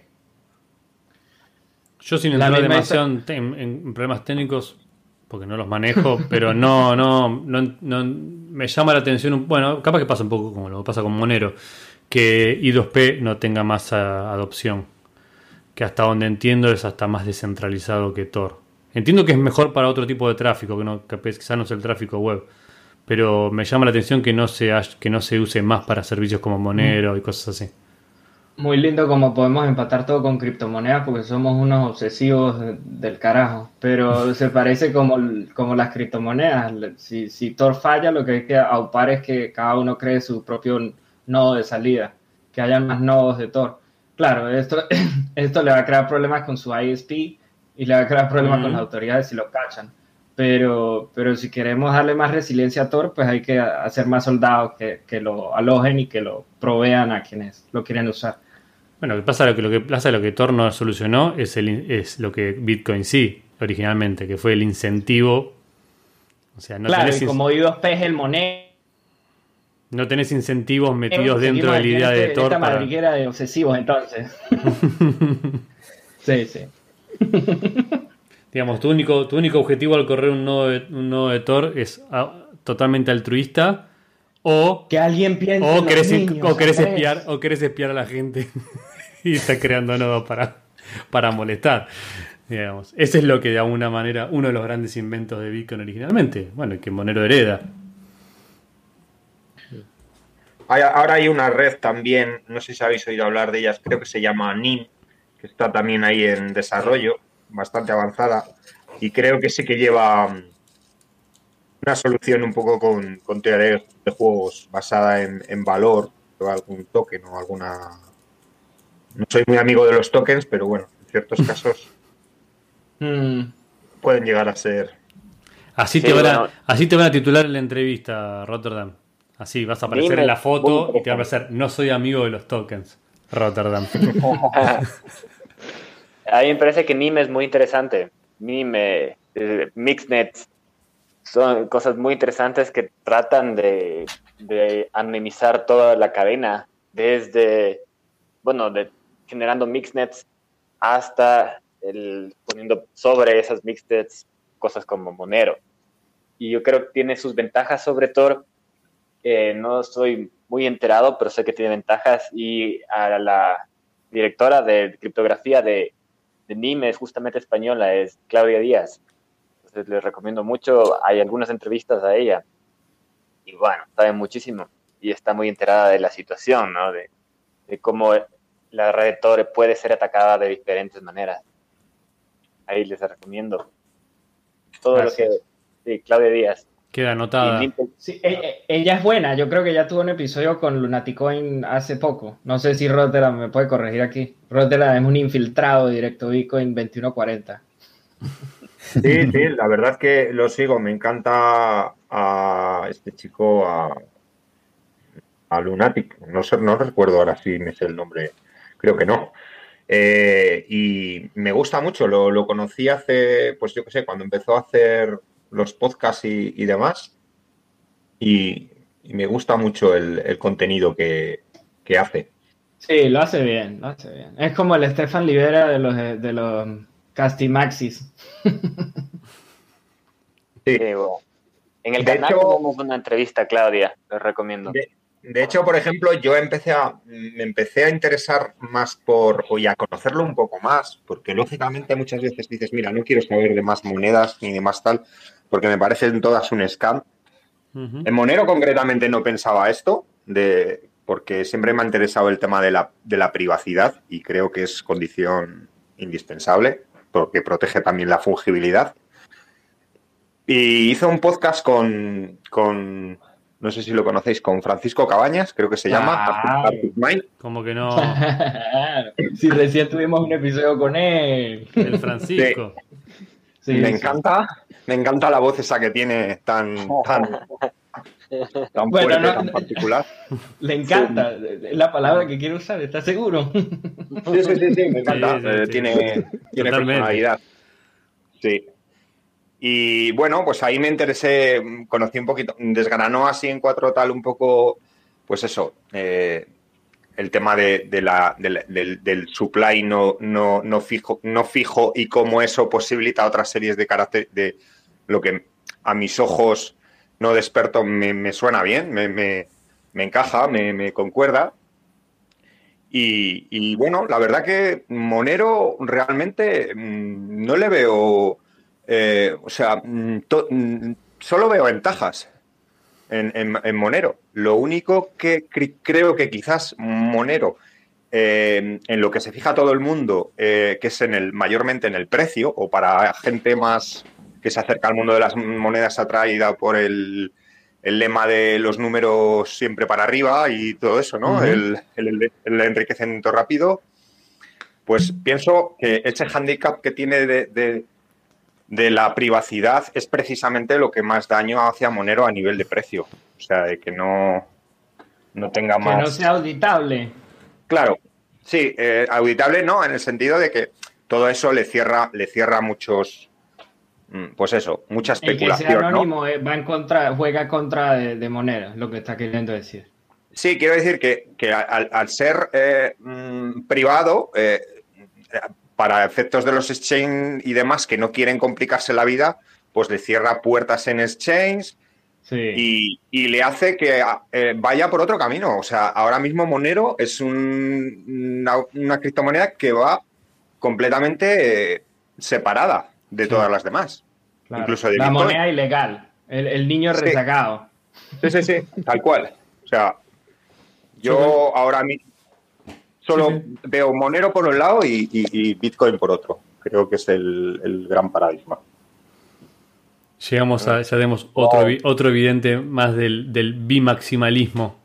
Speaker 1: Yo sin entrar demasiado en, te- en- en problemas técnicos, porque no los manejo, pero no, no, no, no- me llama la atención, un- bueno, capaz que pasa un poco como lo pasa con Monero, que I2P no tenga más a- adopción, que hasta donde entiendo es hasta más descentralizado que Tor. Entiendo que es mejor para otro tipo de tráfico, que no, capaz quizás no es el tráfico web, pero me llama la atención que no se, que no se use más para servicios como Monero y cosas así.
Speaker 2: Muy lindo como podemos empatar todo con criptomonedas porque somos unos obsesivos de- del carajo. Pero se parece como, como las criptomonedas. Si, si Tor falla, lo que hay que aupar es que cada uno cree su propio nodo de salida. Que haya más nodos de Tor. Claro, esto, esto le va a crear problemas con su ISP y le va a crear problemas con
Speaker 1: Ujú.
Speaker 2: las autoridades si lo cachan. Pero, pero si queremos darle más resiliencia a Tor, pues hay que hacer más soldados que, que lo alojen y que lo provean a quienes lo quieren usar.
Speaker 1: Bueno, lo que pasa lo que, lo que pasa lo que Tor no solucionó es, el, es lo que Bitcoin sí, originalmente, que fue el incentivo. O sea, no,
Speaker 2: claro,
Speaker 1: tenés,
Speaker 2: y como I2P es el monero,
Speaker 1: no tenés incentivos metidos dentro de la idea de Tor
Speaker 2: esta
Speaker 1: para...
Speaker 2: madriguera de obsesivos, entonces. sí, sí.
Speaker 1: Digamos, tu único, tu único objetivo al correr un nodo de, un nodo de Tor es ah, totalmente altruista o,
Speaker 2: Que alguien piense en
Speaker 1: o,
Speaker 2: los
Speaker 1: querés,
Speaker 2: niños,
Speaker 1: o, querés espiar, o querés espiar a la gente y estás creando nodos para, para molestar. Digamos. Ese es lo que de alguna manera, uno de los grandes inventos de Bitcoin originalmente. Bueno, que Monero hereda.
Speaker 6: ahora hay una red también, no sé si habéis oído hablar de ellas, creo que se llama NIM, que está también ahí en desarrollo, bastante avanzada, y creo que sí que lleva mm, una solución un poco con, con teoría de juegos basada en, valor, o algún token o alguna... No soy muy amigo de los tokens, pero bueno, en ciertos casos mm. pueden llegar a ser...
Speaker 1: Así, te van a, así te van a titular en la entrevista, Rotterdam. Así vas a aparecer en la foto y te va a aparecer, no soy amigo de los tokens, Rotterdam.
Speaker 5: a mí me parece que NIM es muy interesante. NIM, eh, Mixnet, son cosas muy interesantes que tratan de, de anonimizar toda la cadena, desde, bueno, de, generando mixnets hasta el, poniendo sobre esas mixnets cosas como Monero. Y yo creo que tiene sus ventajas sobre eh, no estoy muy enterado, pero sé que tiene ventajas. Y a la directora de criptografía de, de es justamente española, es Claudia Díaz. Entonces les recomiendo mucho. Hay algunas entrevistas a ella. Y bueno, sabe muchísimo. Y está muy enterada de la situación, ¿no? De, de cómo la red Tor puede ser atacada de diferentes maneras. Ahí les recomiendo. Todo lo que. Sí, Claudia Díaz.
Speaker 1: Queda anotada.
Speaker 2: Sí, e, e, ella es buena. Yo creo que ya tuvo un episodio con Lunaticoin hace poco. No sé si Rotterdam me puede corregir aquí. Rotterdam es un infiltrado directo Bitcoin 2140.
Speaker 6: Sí, sí, la verdad es que lo sigo. Me encanta a este chico, a, a Lunatic. No, sé, no recuerdo ahora si me sé el nombre. Creo que no. Eh, y me gusta mucho. Lo, lo conocí hace, pues yo qué sé, cuando empezó a hacer los podcasts y, demás. Y, me gusta mucho el, contenido que, hace.
Speaker 2: Sí, lo hace bien, lo hace bien. Es como el Stefan Libera de los, de los Castimaxis.
Speaker 5: sí. En el canal tenemos una entrevista, Claudia, les recomiendo.
Speaker 6: De, hecho, por ejemplo, yo empecé a, me empecé a interesar más por, y a conocerlo un poco más, porque lógicamente muchas veces dices, mira, no quiero saber de más monedas ni de más tal, porque me parecen todas un scam. En Monero concretamente no pensaba esto, de, porque siempre me ha interesado el tema de la, de la privacidad y creo que es condición indispensable, porque protege también la fungibilidad. Y hizo un podcast con, con no sé si lo conocéis, con Francisco Cabañas, creo que se llama.
Speaker 1: Como que no.
Speaker 2: si recién tuvimos un episodio con él.
Speaker 1: El Francisco.
Speaker 6: me encanta, me encanta la voz esa que tiene tan, tan, tan fuerte, tan particular.
Speaker 2: Le encanta, es la palabra que quiero usar, ¿estás seguro?
Speaker 6: Sí, sí, sí, me encanta. Eh, tiene, tiene personalidad. Sí. Y bueno, pues ahí me interesé, conocí un poquito, desgranó así en cuatro tal un poco, pues eso, eh, el tema de, la, del, supply no, no, no, fijo, no fijo y cómo eso posibilita otras series de carácter de lo que a mis ojos no de me, suena bien, me, me, encaja, me, concuerda. Y, bueno, la verdad que Monero realmente mm, no le veo, eh, o sea, mm, mm, solo veo ventajas en, Monero. Lo único que creo que quizás Monero, eh, en lo que se fija todo el mundo, eh, que es en el mayormente en el precio, o para gente más que se acerca al mundo de las monedas atraída por el, lema de los números siempre para arriba y todo eso, ¿no? el, enriquecimiento rápido. Pues pienso que ese handicap que tiene de, de la privacidad es precisamente lo que más daño hace a Monero a nivel de precio. O sea, de que no, no tenga más.
Speaker 2: Que no sea auditable.
Speaker 6: Claro, sí, eh, auditable no, en el sentido de que todo eso le cierra, le cierra muchos. Mm, pues eso, mucha especulación. El que sea
Speaker 2: anónimo eh, va en contra, juega contra de, Monero, lo que está queriendo decir.
Speaker 6: Sí, quiero decir que, al, ser eh, mm, privado, para efectos de los exchange y demás que no quieren complicarse la vida, pues le cierra puertas en exchange y, le hace que eh, vaya por otro camino. O sea, ahora mismo Monero es una, criptomoneda que va completamente eh, separada de todas las demás. Incluso de
Speaker 2: la
Speaker 6: Bitcoin.
Speaker 2: moneda ilegal, el, el niño
Speaker 6: Sí.
Speaker 2: rezagado.
Speaker 6: Sí, sí, sí, tal cual. O sea, yo ahora mismo solo
Speaker 1: Sí, sí.
Speaker 6: veo Monero por un lado y, y- y Bitcoin por otro. Creo que es el, el gran paradigma.
Speaker 1: Llegamos a, ya tenemos otro, otro evidente más del, del bimaximalismo.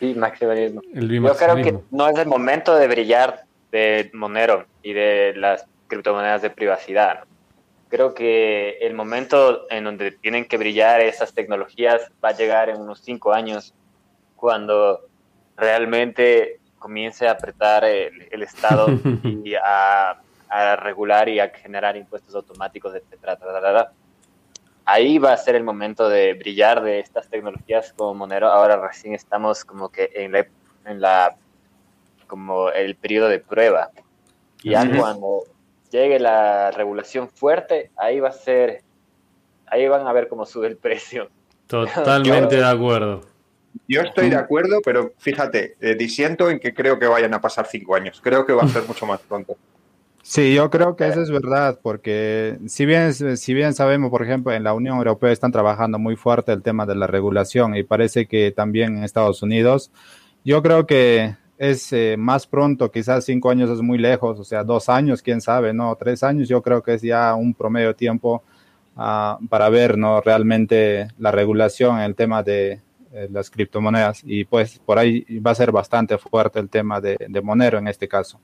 Speaker 5: Sí, maximalismo.
Speaker 1: El
Speaker 5: Yo creo que
Speaker 1: bimaximalismo.
Speaker 5: no es el momento de brillar de Monero y de las criptomonedas de privacidad. Creo que el momento en donde tienen que brillar esas tecnologías va a llegar en unos cinco años, cuando realmente comience a apretar el, el Estado y a, a regular y a generar impuestos automáticos, etcétera. ta. Ahí va a ser el momento de brillar de estas tecnologías como Monero. Ahora recién estamos como que en la, en la como el periodo de prueba. Y ya cuando llegue la regulación fuerte, ahí va a ser, ahí van a ver cómo sube el precio.
Speaker 1: Totalmente de acuerdo.
Speaker 6: Yo estoy de acuerdo, pero fíjate, eh, disiento en que creo que vayan a pasar cinco años. Creo que va a ser mucho más pronto.
Speaker 4: Sí, yo creo que eso es verdad, porque si bien, si bien sabemos, por ejemplo, en la Unión Europea están trabajando muy fuerte el tema de la regulación y parece que también en Estados Unidos, yo creo que es eh, más pronto, quizás cinco años es muy lejos, o sea, dos años, quién sabe, no, tres años, yo creo que es ya un promedio de tiempo ah, para ver, ¿no? Realmente la regulación en el tema de eh, las criptomonedas y pues por ahí va a ser bastante fuerte el tema de, de Monero en este caso.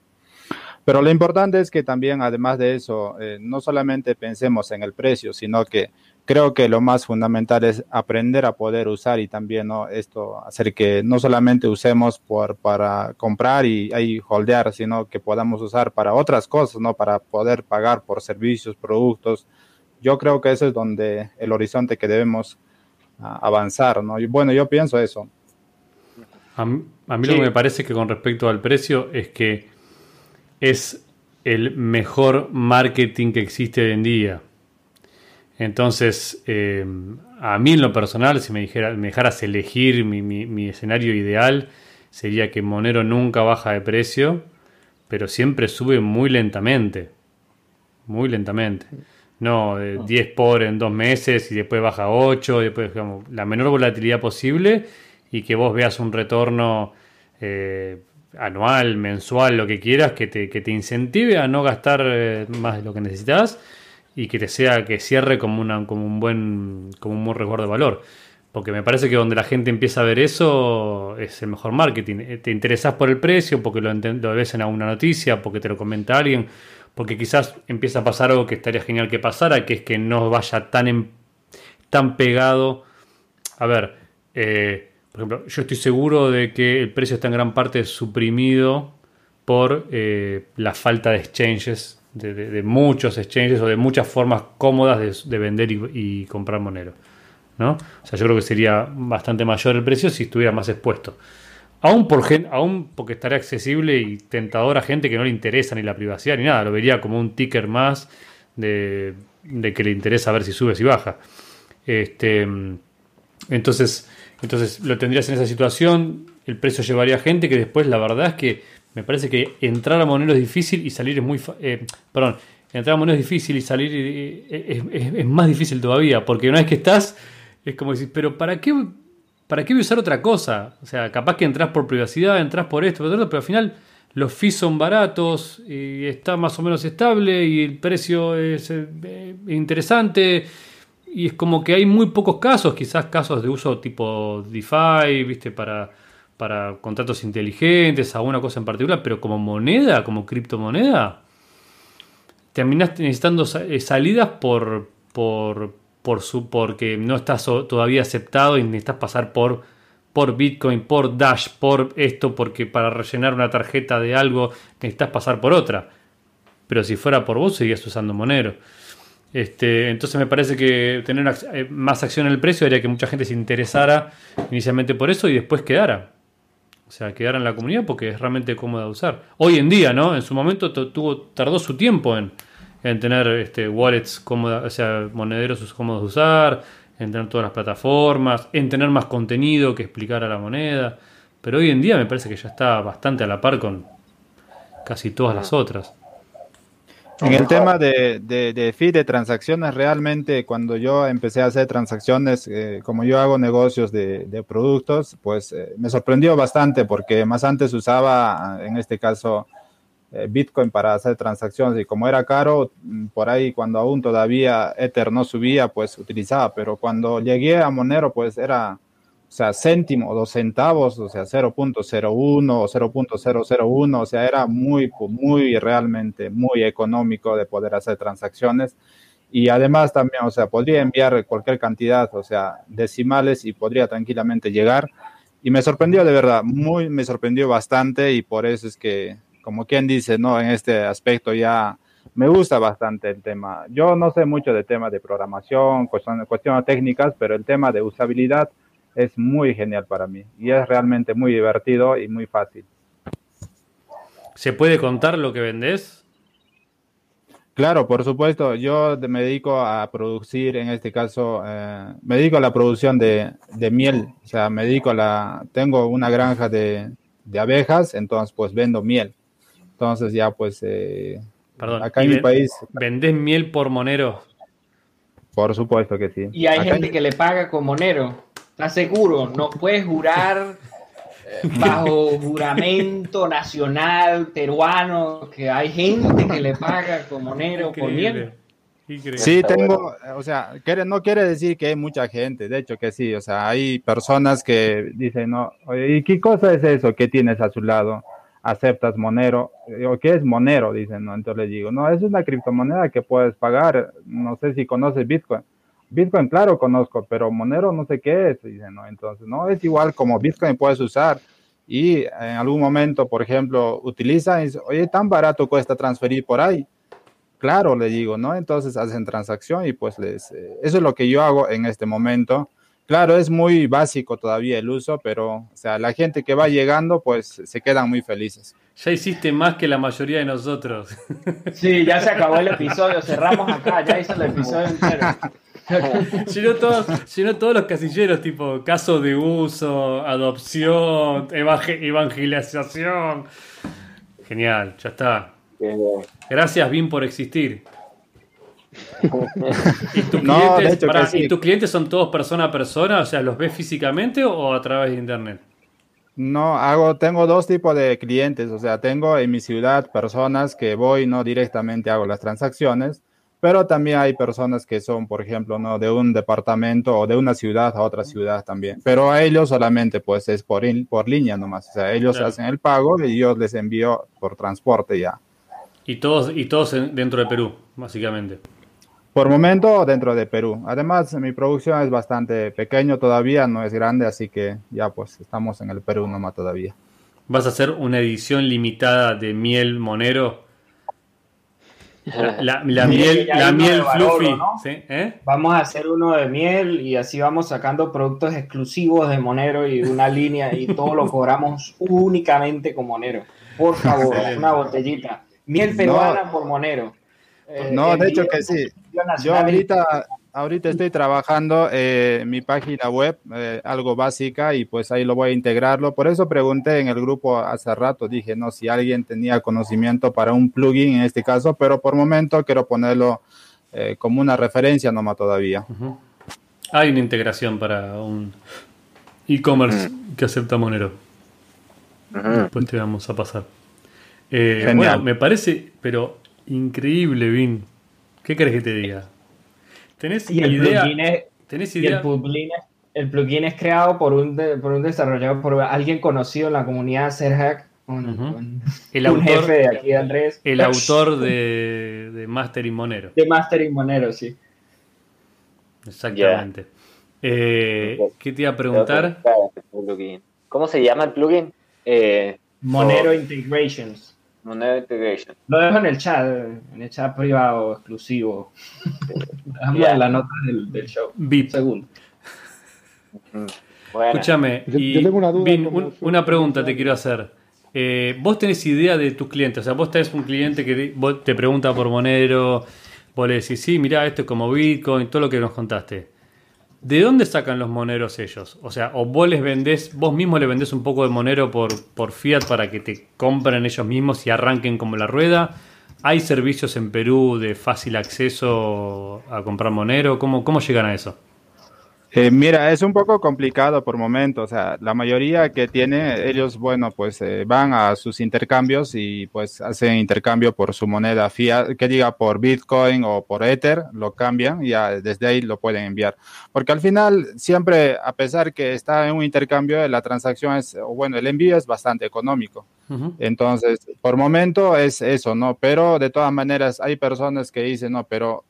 Speaker 4: Pero lo importante es que también, además de eso, eh, no solamente pensemos en el precio, sino que creo que lo más fundamental es aprender a poder usar y también ¿no? esto, hacer que no solamente usemos para comprar y ahí holdear, sino que podamos usar para otras cosas, ¿no? Para poder pagar por servicios, productos. Yo creo que eso es donde el horizonte que debemos avanzar, ¿no? Y bueno, yo pienso eso.
Speaker 1: A mí, a mí
Speaker 6: Sí.
Speaker 1: lo que me parece que con respecto al precio es que es el mejor marketing que existe hoy en día. Entonces, eh, a mí en lo personal, si me, dijera, me dejaras elegir mi, mi- mi escenario ideal, sería que Monero nunca baja de precio, pero siempre sube muy lentamente. Muy lentamente. No, de 10 por en dos meses y después baja a 8, después digamos, la menor volatilidad posible y que vos veas un retorno eh, anual, mensual, lo que quieras, que te, que te incentive a no gastar eh, más de lo que necesitas y que te sea que cierre como, una, como un buen como un buen resguardo de valor. Porque me parece que donde la gente empieza a ver eso es el mejor marketing. Eh, Te interesás por el precio, porque lo, lo ves en alguna noticia, porque te lo comenta alguien, porque quizás empieza a pasar algo que estaría genial que pasara, que es que no vaya tan, en- tan pegado. A ver, eh, por ejemplo, yo estoy seguro de que el precio está en gran parte suprimido por eh, la falta de exchanges, de, muchos exchanges o de muchas formas cómodas de, de vender y, y comprar Monero. ¿no? O sea, yo creo que sería bastante mayor el precio si estuviera más expuesto. Aún, por gen- aún porque estaría accesible y tentador a gente que no le interesa ni la privacidad ni nada. Lo vería como un ticker más de, de que le interesa ver si sube, si baja. Este, entonces, entonces lo tendrías en esa situación. El precio llevaría a gente que después, la verdad es que me parece que entrar a Monero es difícil y salir es muy. eh, perdón, entrar a Monero es difícil y salir eh, es, es- es más difícil todavía. Porque una vez que estás, es como decir, pero ¿para qué, ¿para qué voy a usar otra cosa? O sea, capaz que entras por privacidad, entras por esto, por otro, pero al final los fees son baratos y está más o menos estable y el precio es eh, eh, interesante. Y es como que hay muy pocos casos, quizás casos de uso tipo DeFi, ¿viste? Para, para contratos inteligentes, alguna cosa en particular, pero como moneda, como criptomoneda, terminaste necesitando eh, salidas por, por, por su, porque no estás todavía aceptado y necesitas pasar por, por Bitcoin, por Dash, por esto, porque para rellenar una tarjeta de algo necesitas pasar por otra. Pero si fuera por vos, seguías usando Monero. Este, entonces me parece que tener eh, más acción en el precio haría que mucha gente se interesara inicialmente por eso y después quedara. O sea, quedara en la comunidad porque es realmente cómoda de usar. Hoy en día, ¿no? En su momento tu- tuvo, tardó su tiempo en, en tener este, wallets cómodas, o sea, monederos cómodos de usar, en tener todas las plataformas, en tener más contenido que explicar a la moneda. Pero hoy en día me parece que ya está bastante a la par con casi todas las otras.
Speaker 4: En el tema de, de, de fee de transacciones, realmente cuando yo empecé a hacer transacciones, eh, como yo hago negocios de, de productos, pues eh, me sorprendió bastante porque más antes usaba, en este caso, Bitcoin para hacer transacciones y como era caro, mm, por ahí cuando aún todavía Ether no subía, pues utilizaba, pero cuando llegué a Monero, pues era o sea, céntimo, dos centavos, o sea, 0.01 o 0.001, o sea, era muy, muy realmente muy económico de poder hacer transacciones. Y además también, o sea, podría enviar cualquier cantidad, o sea, decimales y podría tranquilamente llegar. Y me sorprendió de verdad, muy, me sorprendió bastante y por eso es que, como quien dice, ¿no? En este aspecto ya me gusta bastante el tema. Yo no sé mucho de temas de programación, cuestiones, cuestiones técnicas, pero el tema de usabilidad, es muy genial para mí y es realmente muy divertido y muy fácil.
Speaker 1: ¿Se puede contar lo que vendes?
Speaker 4: Claro, por supuesto. Yo me dedico a producir, en este caso, eh, me dedico a la producción de, de, miel. O sea, me dedico a la, tengo una granja de, de abejas, entonces pues vendo miel. Entonces ya pues, eh,
Speaker 1: Perdón, acá en mi país. ¿Vendés miel por monero?
Speaker 4: Por supuesto que sí.
Speaker 2: Y hay acá gente en... que le paga con monero. ¿Estás seguro? No puedes jurar eh, bajo juramento nacional peruano que hay gente que le paga como Nero por miel.
Speaker 4: Sí, tengo, o sea, no quiere decir que hay mucha gente, de hecho que sí, o sea, hay personas que dicen, no, oye, ¿y qué cosa es eso que tienes a su lado? ¿Aceptas Monero? ¿O qué es Monero? Dicen, ¿no? Entonces les digo, no, es una criptomoneda que puedes pagar, no sé si conoces Bitcoin. Bitcoin, claro, conozco, pero Monero no sé qué es. Dice, no, entonces, no es igual como Bitcoin puedes usar y en algún momento, por ejemplo, utilizan y dice, oye, tan barato cuesta transferir por ahí. Claro, le digo, ¿no? Entonces hacen transacción y pues les, eh, eso es lo que yo hago en este momento. Claro, es muy básico todavía el uso, pero, o sea, la gente que va llegando, pues se quedan muy felices.
Speaker 1: Ya hiciste más que la mayoría de nosotros.
Speaker 2: Sí, ya se acabó el episodio, cerramos acá, ya hizo el episodio entero.
Speaker 1: llenó, todos, llenó todos los casilleros, tipo caso de uso, adopción, evangelización. Genial, ya está. Gracias, Bim, por existir. ¿Y, tus no, clientes, pará, sí. ¿Y tus clientes son todos persona a persona? O sea, ¿los ves físicamente o a través de internet?
Speaker 4: No, hago, tengo dos tipos de clientes. O sea, tengo en mi ciudad personas que voy, no directamente hago las transacciones pero también hay personas que son, por ejemplo, ¿no? de un departamento o de una ciudad a otra ciudad también. Pero a ellos solamente pues es por, in, por línea nomás. O sea, ellos claro. hacen el pago y yo les envío por transporte ya.
Speaker 1: Y todos, y todos dentro de Perú, básicamente.
Speaker 4: Por momento dentro de Perú. Además, mi producción es bastante pequeño todavía, no es grande, así que ya pues estamos en el Perú nomás todavía.
Speaker 1: ¿Vas a hacer una edición limitada de miel monero? La, la miel, la miel fluffy. ¿no?
Speaker 2: ¿sí? ¿Eh? Vamos a hacer uno de miel y así vamos sacando productos exclusivos de Monero y una línea y todo lo cobramos únicamente con Monero. Por favor, una botellita. Miel peruana no, por Monero.
Speaker 4: Eh, no, de hecho que sí. Yo ahorita, ahorita estoy trabajando eh, mi página web, eh, algo básica, y pues ahí lo voy a integrarlo. Por eso pregunté en el grupo hace rato, dije, no, si alguien tenía conocimiento para un plugin en este caso, pero por momento quiero ponerlo eh, como una referencia nomás todavía.
Speaker 1: Uh -huh. Hay una integración para un e-commerce -huh. que acepta Monero. Uh -huh. Después te vamos a pasar. Eh, bueno, me parece, pero increíble, Vin. ¿Qué crees que te diga? ¿Tenés
Speaker 2: y el
Speaker 1: idea?
Speaker 2: Plugin es,
Speaker 1: ¿Tenés
Speaker 2: y
Speaker 1: idea?
Speaker 2: el, plugin es, el plugin es creado por un, de, por un desarrollador, por alguien conocido en la comunidad Serhack. Un, uh -huh. un,
Speaker 1: el autor,
Speaker 2: jefe de aquí de Andrés.
Speaker 1: El autor de, de Mastering Monero.
Speaker 2: De Mastering Monero, sí.
Speaker 1: Exactamente. Yeah. Eh, ¿Qué te iba a preguntar?
Speaker 5: ¿Cómo se llama el plugin? Eh,
Speaker 2: Monero. Integrations.
Speaker 5: Monero Integration.
Speaker 2: Lo dejo en el chat, en el chat privado exclusivo. Dejamos yeah. la nota del, del show.
Speaker 1: Bip.
Speaker 2: Segundo.
Speaker 1: Bueno. Escúchame,
Speaker 3: yo,
Speaker 1: y
Speaker 3: yo tengo una, duda
Speaker 1: un, una pregunta te quiero hacer. Eh, vos tenés idea de tus clientes, o sea, vos tenés un cliente que te, te pregunta por Monero, vos le decís, sí, mira, esto es como Bitcoin, todo lo que nos contaste. ¿De dónde sacan los moneros ellos? O sea, o vos les vendés, vos mismo les vendés un poco de monero por, por fiat para que te compren ellos mismos y arranquen como la rueda, ¿Hay servicios en Perú de fácil acceso a comprar Monero? ¿Cómo, cómo llegan a eso?
Speaker 4: Eh, mira, es un poco complicado por momento, o sea, la mayoría que tiene, ellos, bueno, pues eh, van a sus intercambios y pues hacen intercambio por su moneda fiat, que diga por Bitcoin o por Ether, lo cambian y ya desde ahí lo pueden enviar. Porque al final, siempre, a pesar que está en un intercambio, la transacción es, o bueno, el envío es bastante económico. Entonces, por momento es eso, ¿no? Pero de todas maneras, hay personas que dicen, no, pero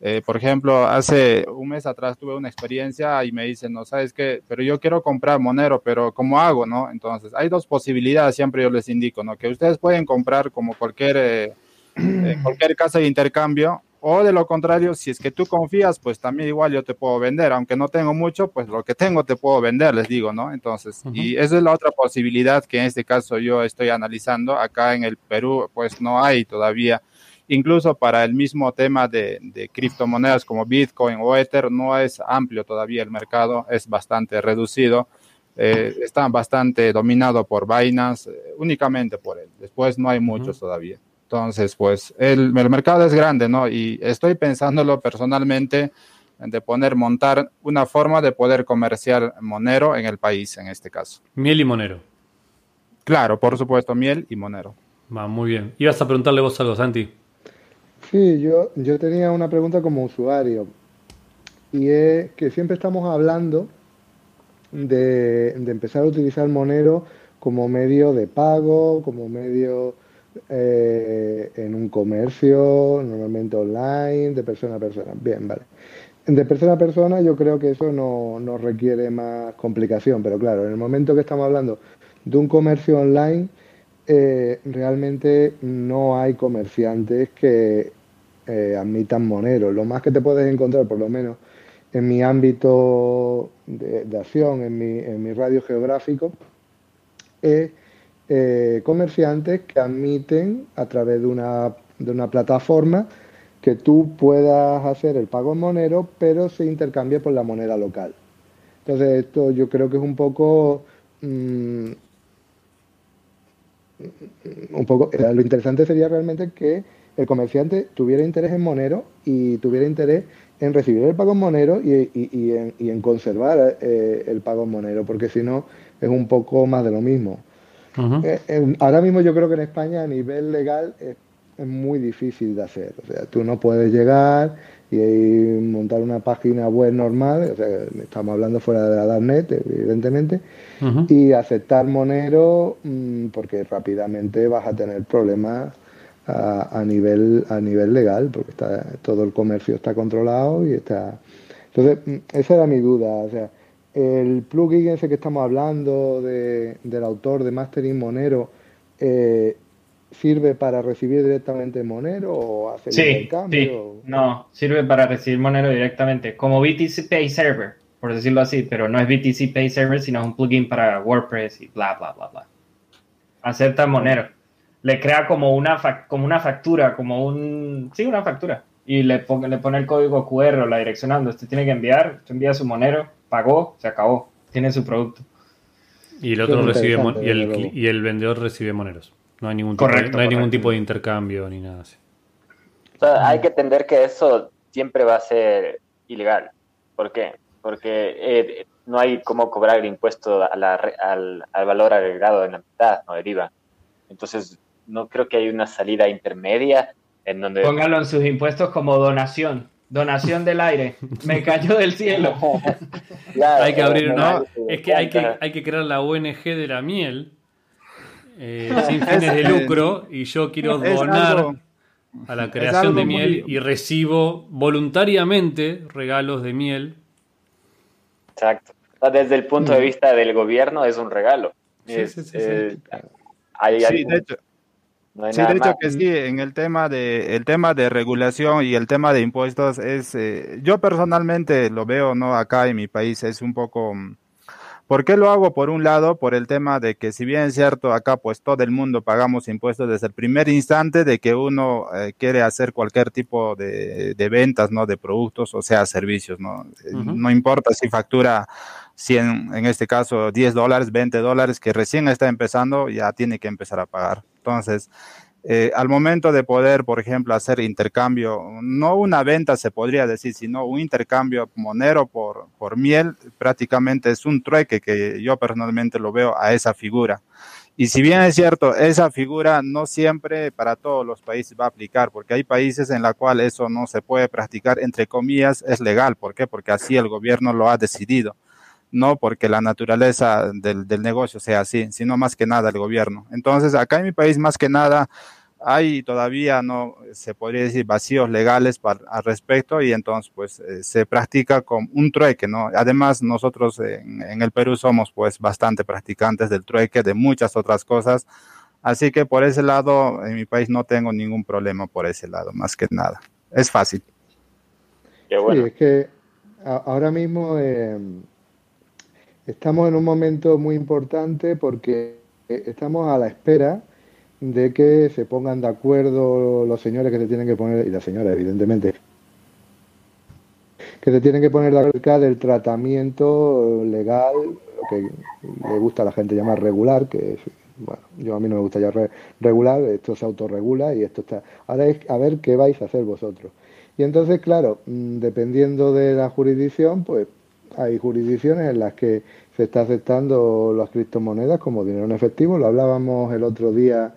Speaker 4: eh, por ejemplo, hace un mes atrás tuve una experiencia y me dicen, no, ¿sabes qué? Pero yo quiero comprar Monero, pero ¿cómo hago, no? Entonces, hay dos posibilidades, siempre yo les indico, ¿no? Que ustedes pueden comprar como cualquier, eh, eh, cualquier casa de intercambio, o de lo contrario, si es que tú confías, pues también igual yo te puedo vender, aunque no tengo mucho, pues lo que tengo te puedo vender, les digo, ¿no? Entonces, y esa es la otra posibilidad que en este caso yo estoy analizando. Acá en el Perú, pues no hay todavía Incluso para el mismo tema de, criptomonedas como Bitcoin o Ether, no es amplio todavía el mercado, es bastante reducido. Eh, está bastante dominado por vainas, eh, únicamente por él. Después no hay muchos todavía. Entonces, pues el, mercado es grande, ¿no? Y estoy pensándolo personalmente de poner, montar una forma de poder comerciar Monero en el país, en este caso.
Speaker 1: Miel y Monero.
Speaker 4: Claro, por supuesto, miel y Monero.
Speaker 1: Va, muy bien. Ibas a preguntarle vos algo, Santi.
Speaker 3: Sí, yo, yo tenía una pregunta como usuario y es que siempre estamos hablando de, empezar a utilizar Monero como medio de pago, como medio eh, en un comercio, normalmente online, de persona a persona. Bien, vale. De persona a persona yo creo que eso no, no requiere más complicación, pero claro, en el momento que estamos hablando de un comercio online, eh, realmente no hay comerciantes que eh, admitan Monero. Lo más que te puedes encontrar, por lo menos en mi ámbito de, acción, en mi, en mi, radio geográfico, es eh, comerciantes que admiten a través de una, de una plataforma que tú puedas hacer el pago en Monero, pero se intercambie por la moneda local. Entonces, esto yo creo que es un poco. Mm, un poco. Eh, lo interesante sería realmente que el comerciante tuviera interés en Monero y tuviera interés en recibir el pago en Monero y, en, conservar eh, el pago en Monero, porque si no es un poco más de lo mismo. Eh, ahora mismo yo creo que en España a nivel legal es, muy difícil de hacer. O sea, tú no puedes llegar y, montar una página web normal, o sea, estamos hablando fuera de la Darknet, evidentemente, y aceptar Monero mm, porque rápidamente vas a tener problemas a, nivel a nivel legal, porque está todo el comercio está controlado y está. Entonces, mm, esa era mi duda. O sea, el plugin ese que estamos hablando de, del autor de Mastering Monero, eh, ¿sirve para recibir directamente Monero o hacer
Speaker 2: sí, Sí, no, sirve para recibir Monero directamente, como BTC Pay Server, por decirlo así, pero no es BTC Pay Server, sino es un plugin para WordPress y bla, bla, bla, bla. Acepta Monero le crea como una, como una factura, como un... Sí, una factura. Y le, pone, le pone el código QR o la dirección donde usted tiene que enviar, usted envía su monero, pagó, se acabó, tiene su producto.
Speaker 1: Y el otro recibe y el, y el, vendedor recibe moneros. No hay ningún tipo, no hay ningún tipo de intercambio ni nada así.
Speaker 5: hay que entender que eso siempre va a ser ilegal. ¿Por qué? Porque eh, no hay cómo cobrar el impuesto al, al, valor agregado en la mitad, no deriva. Entonces, no creo que hay una salida intermedia en donde...
Speaker 2: Póngalo en sus impuestos como donación. Donación del aire. Me cayó del cielo.
Speaker 1: hay que abrir una... Es que hay, que hay que crear la ONG de la miel eh, sin fines de lucro y yo quiero donar a la creación de miel y recibo voluntariamente regalos de miel.
Speaker 5: Exacto. Desde el punto de mm. vista del gobierno es un regalo. Sí, sí, sí,
Speaker 4: hay, de hecho, sí, de hecho que sí, en el tema de el tema de regulación y el tema de impuestos es eh, yo personalmente lo veo no acá en mi país es un poco mm, ¿Por qué lo hago? Por un lado, por el tema de que si bien es cierto, acá pues todo el mundo pagamos impuestos desde el primer instante de que uno eh, quiere hacer cualquier tipo de, de, ventas, ¿no? De productos, o sea, servicios, ¿no? Eh, no importa si factura 100, en este caso 10 dólares, 20 dólares, que recién está empezando, ya tiene que empezar a pagar. Entonces, eh, al momento de poder, por ejemplo, hacer intercambio, no una venta se podría decir, sino un intercambio monero por, por miel, prácticamente es un trueque que yo personalmente lo veo a esa figura. Y si bien es cierto, esa figura no siempre para todos los países va a aplicar, porque hay países en los cuales eso no se puede practicar, entre comillas, es legal. ¿Por qué? Porque así el gobierno lo ha decidido, no porque la naturaleza del, del negocio sea así, sino más que nada el gobierno. Entonces, acá en mi país, más que nada, hay todavía no se podría decir vacíos legales para, al respecto y entonces pues eh, se practica con un trueque, ¿no? Además nosotros en, en, el Perú somos pues bastante practicantes del trueque, de muchas otras cosas, así que por ese lado en mi país no tengo ningún problema por ese lado, más que nada, es fácil.
Speaker 3: Qué bueno. Sí, es que ahora mismo eh, estamos en un momento muy importante porque eh, estamos a la espera de que se pongan de acuerdo los señores que se tienen que poner, y la señora evidentemente, que se tienen que poner de acuerdo del tratamiento legal, lo que le gusta a la gente llamar regular, que es, bueno, yo a mí no me gusta ya regular, esto se autorregula y esto está... Ahora es a ver qué vais a hacer vosotros. Y entonces, claro, mm, dependiendo de la jurisdicción, pues hay jurisdicciones en las que se está aceptando las criptomonedas como dinero en efectivo. Lo hablábamos el otro día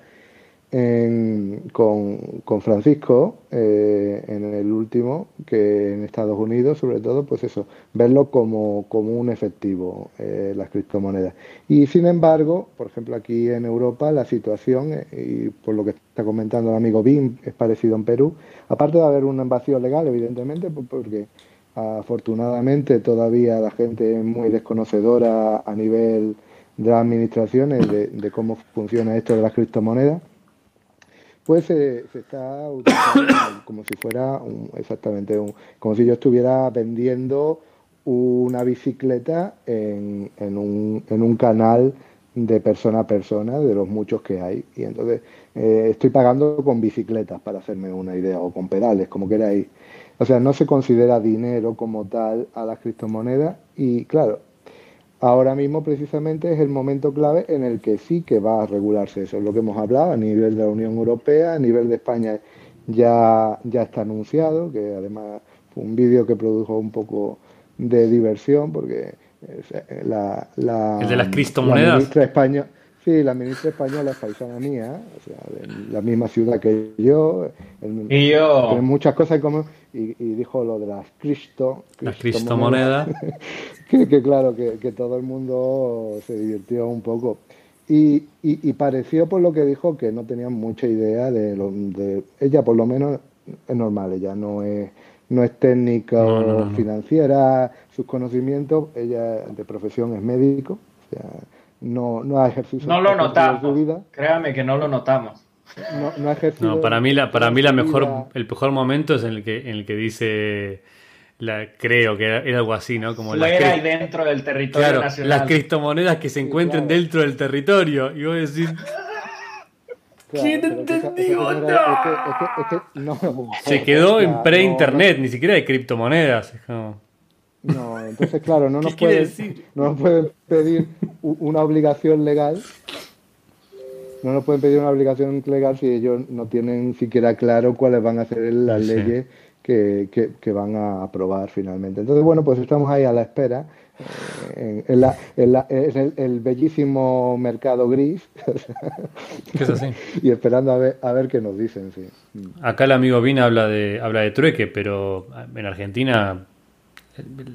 Speaker 3: en, con, con, Francisco eh, en el último, que en Estados Unidos, sobre todo, pues eso, verlo como, como un efectivo, eh, las criptomonedas. Y sin embargo, por ejemplo, aquí en Europa la situación, eh, y por lo que está comentando el amigo Bim, es parecido en Perú, aparte de haber un vacío legal, evidentemente, pues porque afortunadamente todavía la gente es muy desconocedora a nivel de las administraciones de, cómo funciona esto de las criptomonedas pues se, está utilizando como, si fuera exactamente un, como si yo estuviera vendiendo una bicicleta un, en un canal de persona a persona de los muchos que hay. Y entonces eh, estoy pagando con bicicletas para hacerme una idea o con pedales como queráis o sea no se considera dinero como tal a las criptomonedas y claro Ahora mismo precisamente es el momento clave en el que sí que va a regularse eso, es lo que hemos hablado a nivel de la Unión Europea, a nivel de España ya, ya está anunciado, que además fue un vídeo que produjo un poco de diversión porque eh, la, la,
Speaker 1: ¿El de las criptomonedas?
Speaker 3: La ministra española, sí, la ministra española es paisana mía, o sea, de la misma ciudad que yo,
Speaker 2: el, y yo.
Speaker 3: tiene muchas cosas como y, y, dijo lo de las cristo,
Speaker 1: las criptomonedas
Speaker 3: que, que, claro, que, que, todo el mundo se divirtió un poco. Y, y, y, pareció por lo que dijo que no tenía mucha idea de, lo, de ella, por lo menos es normal, ella no es, no es técnica no, no, no, financiera, sus conocimientos, ella de profesión es médico, o sea, no, no ha ejercido.
Speaker 2: No lo notamos, vida. créame que no lo notamos.
Speaker 3: No, no, ha ejercido
Speaker 1: no para mí la para mí la mejor el mejor momento es en el que en el que dice la, creo que era, era, algo así, ¿no? Como
Speaker 2: Fuera las, y dentro del territorio
Speaker 1: claro,
Speaker 2: nacional.
Speaker 1: Las criptomonedas que se encuentren claro. dentro del territorio. Y vos decís.
Speaker 2: Claro, ¿Quién entendió?
Speaker 3: Es que, es que, es que, no,
Speaker 1: se quedó en pre-internet, ni siquiera de criptomonedas. Como...
Speaker 3: No, entonces, claro, no nos, pueden, no nos pueden pedir una obligación legal. No nos pueden pedir una obligación legal si ellos no tienen siquiera claro cuáles van a ser las sí. leyes que, que, que, van a aprobar finalmente. Entonces, bueno, pues estamos ahí a la espera. Eh, en, la, en, la, en el, el, bellísimo mercado gris.
Speaker 1: ¿Qué es así?
Speaker 3: y esperando a ver, a ver qué nos dicen. Sí.
Speaker 1: Acá el amigo Vina habla de, habla de trueque, pero en Argentina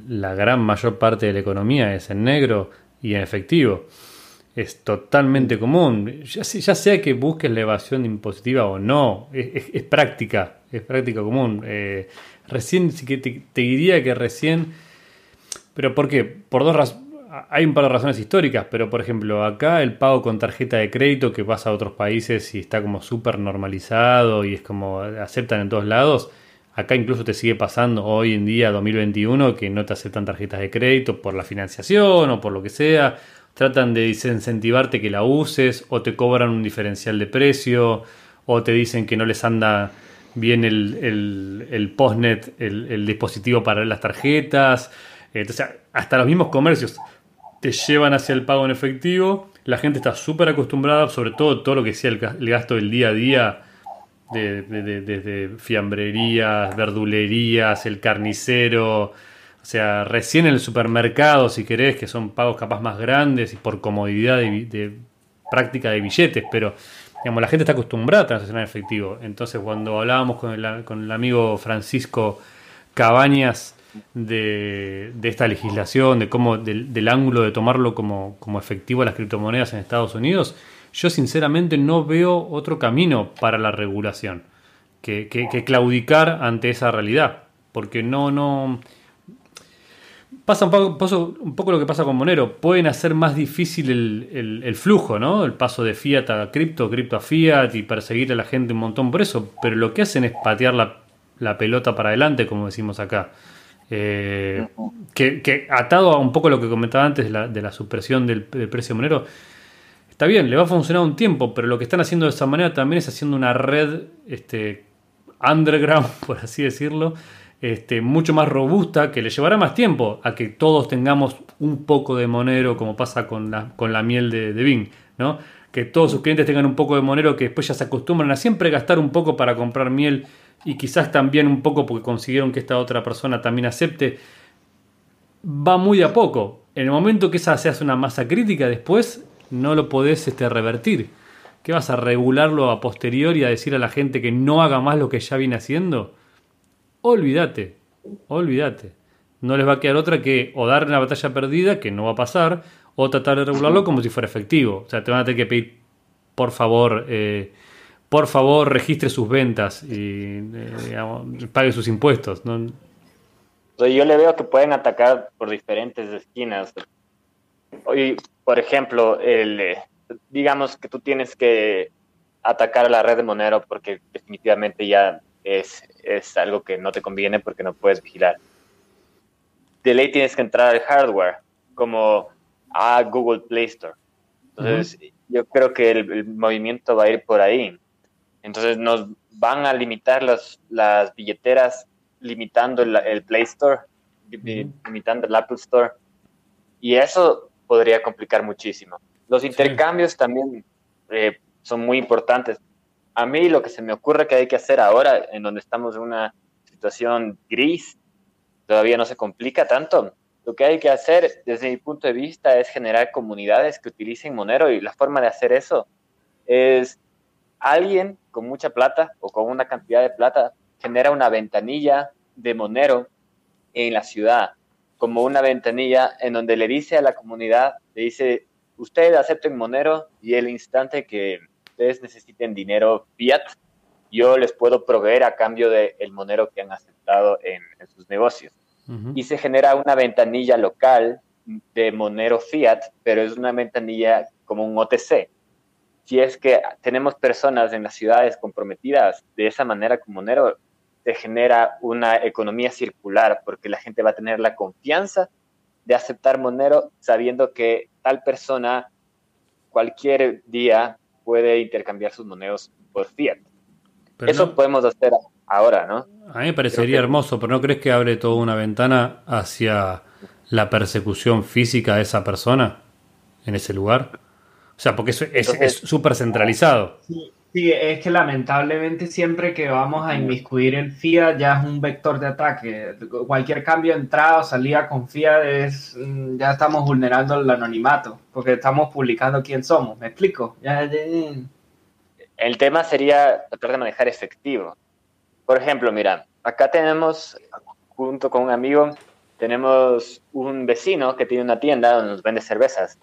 Speaker 1: la gran mayor parte de la economía es en negro y en efectivo. Es totalmente común. Ya, ya sea que busques la evasión impositiva o no, es, es, es práctica es práctica común. Eh, recién, sí que te, te, diría que recién, pero ¿por qué? Por dos razones. Hay un par de razones históricas, pero por ejemplo, acá el pago con tarjeta de crédito que pasa a otros países y está como súper normalizado y es como aceptan en todos lados. Acá incluso te sigue pasando hoy en día, 2021, que no te aceptan tarjetas de crédito por la financiación o por lo que sea. Tratan de desincentivarte que la uses o te cobran un diferencial de precio o te dicen que no les anda bien el, el, postnet, el, el, dispositivo para las tarjetas. Entonces, hasta los mismos comercios te llevan hacia el pago en efectivo la gente está súper acostumbrada, sobre todo todo lo que sea el, gasto del día a día, desde de, fiambrerías, verdulerías, el carnicero, o sea, recién en el supermercado, si querés, que son pagos capaz más grandes y por comodidad de, práctica de billetes, pero digamos, la gente está acostumbrada a transaccionar en efectivo. Entonces, cuando hablábamos con el, con el amigo Francisco Cabañas, de, esta legislación, de cómo, del, ángulo de tomarlo como, como efectivo las criptomonedas en Estados Unidos, yo sinceramente no veo otro camino para la regulación que, claudicar ante esa realidad. Porque no, no. Pasa un poco, lo que pasa con Monero. Pueden hacer más difícil el, flujo, ¿no? El paso de fiat a cripto, cripto a fiat y perseguir a la gente un montón por eso. Pero lo que hacen es patear la, la pelota para adelante, como decimos acá. Eh, que, atado a un poco lo que comentaba antes de la, supresión del, precio monero, está bien, le va a funcionar un tiempo, pero lo que están haciendo de esa manera también es haciendo una red este, underground, por así decirlo, este, mucho más robusta, que le llevará más tiempo a que todos tengamos un poco de monero, como pasa con la, con la miel de, de Bing, ¿no? Que todos sus clientes tengan un poco de monero, que después ya se acostumbran a siempre gastar un poco para comprar miel y quizás también un poco porque consiguieron que esta otra persona también acepte, va muy a poco. En el momento que esa se hace una masa crítica, después no lo podés este, revertir. ¿Qué vas a regularlo a posteriori a decir a la gente que no haga más lo que ya viene haciendo? Olvídate, olvídate. No les va a quedar otra que o dar una batalla perdida, que no va a pasar, o tratar de regularlo como si fuera efectivo. O sea, te van a tener que pedir, por favor, eh, por favor registre sus ventas y eh, pague sus impuestos.
Speaker 5: Yo le veo que pueden atacar por diferentes esquinas. Hoy, por ejemplo, el, eh, digamos que tú tienes que atacar a la red de Monero porque definitivamente ya es, es algo que no te conviene porque no puedes vigilar. De ley tienes que entrar al hardware, como a Google Play Store. Entonces, yo creo que el, movimiento va a ir por ahí. Entonces nos van a limitar las, las billeteras limitando el, Play Store, limitando el Apple Store. Y eso podría complicar muchísimo. Los intercambios también eh, son muy importantes. A mí lo que se me ocurre que hay que hacer ahora, en donde estamos en una situación gris, todavía no se complica tanto. Lo que hay que hacer, desde mi punto de vista, es generar comunidades que utilicen Monero y la forma de hacer eso es alguien con mucha plata o con una cantidad de plata genera una ventanilla de Monero en la ciudad, como una ventanilla en donde le dice a la comunidad, le dice, ustedes acepten Monero y el instante que ustedes necesiten dinero fiat, yo les puedo proveer a cambio del el Monero que han aceptado en, sus negocios. Y se genera una ventanilla local de Monero fiat, pero es una ventanilla como un OTC si es que tenemos personas en las ciudades comprometidas de esa manera como Monero, se genera una economía circular porque la gente va a tener la confianza de aceptar Monero sabiendo que tal persona cualquier día puede intercambiar sus monedas por fiat. Eso podemos hacer ahora, ¿no?
Speaker 1: A mí me parecería hermoso, pero ¿no crees que abre toda una ventana hacia la persecución física de esa persona en ese lugar? O sea, porque es súper centralizado.
Speaker 2: Sí, es que lamentablemente siempre que vamos a inmiscuir el FIA ya es un vector de ataque. Cualquier cambio de entrada o salida con FIA es, mm, ya estamos vulnerando el anonimato, porque estamos publicando quién somos. ¿Me explico?
Speaker 5: El tema sería tratar de manejar efectivo. Por ejemplo, mira, acá tenemos, junto con un amigo, tenemos un vecino que tiene una tienda donde nos vende cervezas.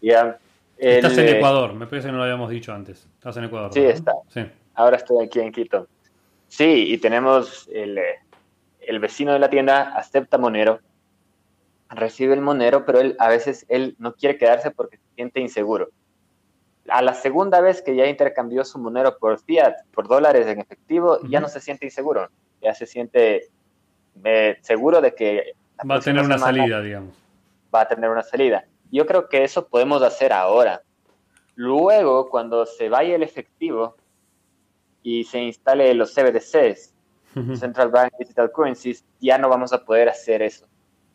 Speaker 5: Ya
Speaker 1: Estás en Ecuador, me parece que no lo habíamos dicho antes. Estás en Ecuador.
Speaker 5: Sí, está. Ahora estoy aquí en Quito. Sí, y tenemos el, el, vecino de la tienda, acepta Monero, recibe el Monero, pero él a veces él no quiere quedarse porque se siente inseguro. A la segunda vez que ya intercambió su Monero por fiat, por dólares en efectivo, ya no se siente inseguro. Ya se siente eh, seguro de que...
Speaker 1: Va a tener una salida, digamos.
Speaker 5: Va a tener una salida. Yo creo que eso podemos hacer ahora. Luego, cuando se vaya el efectivo y se instale los CBDCs, Central Bank Digital Currencies, ya no vamos a poder hacer eso.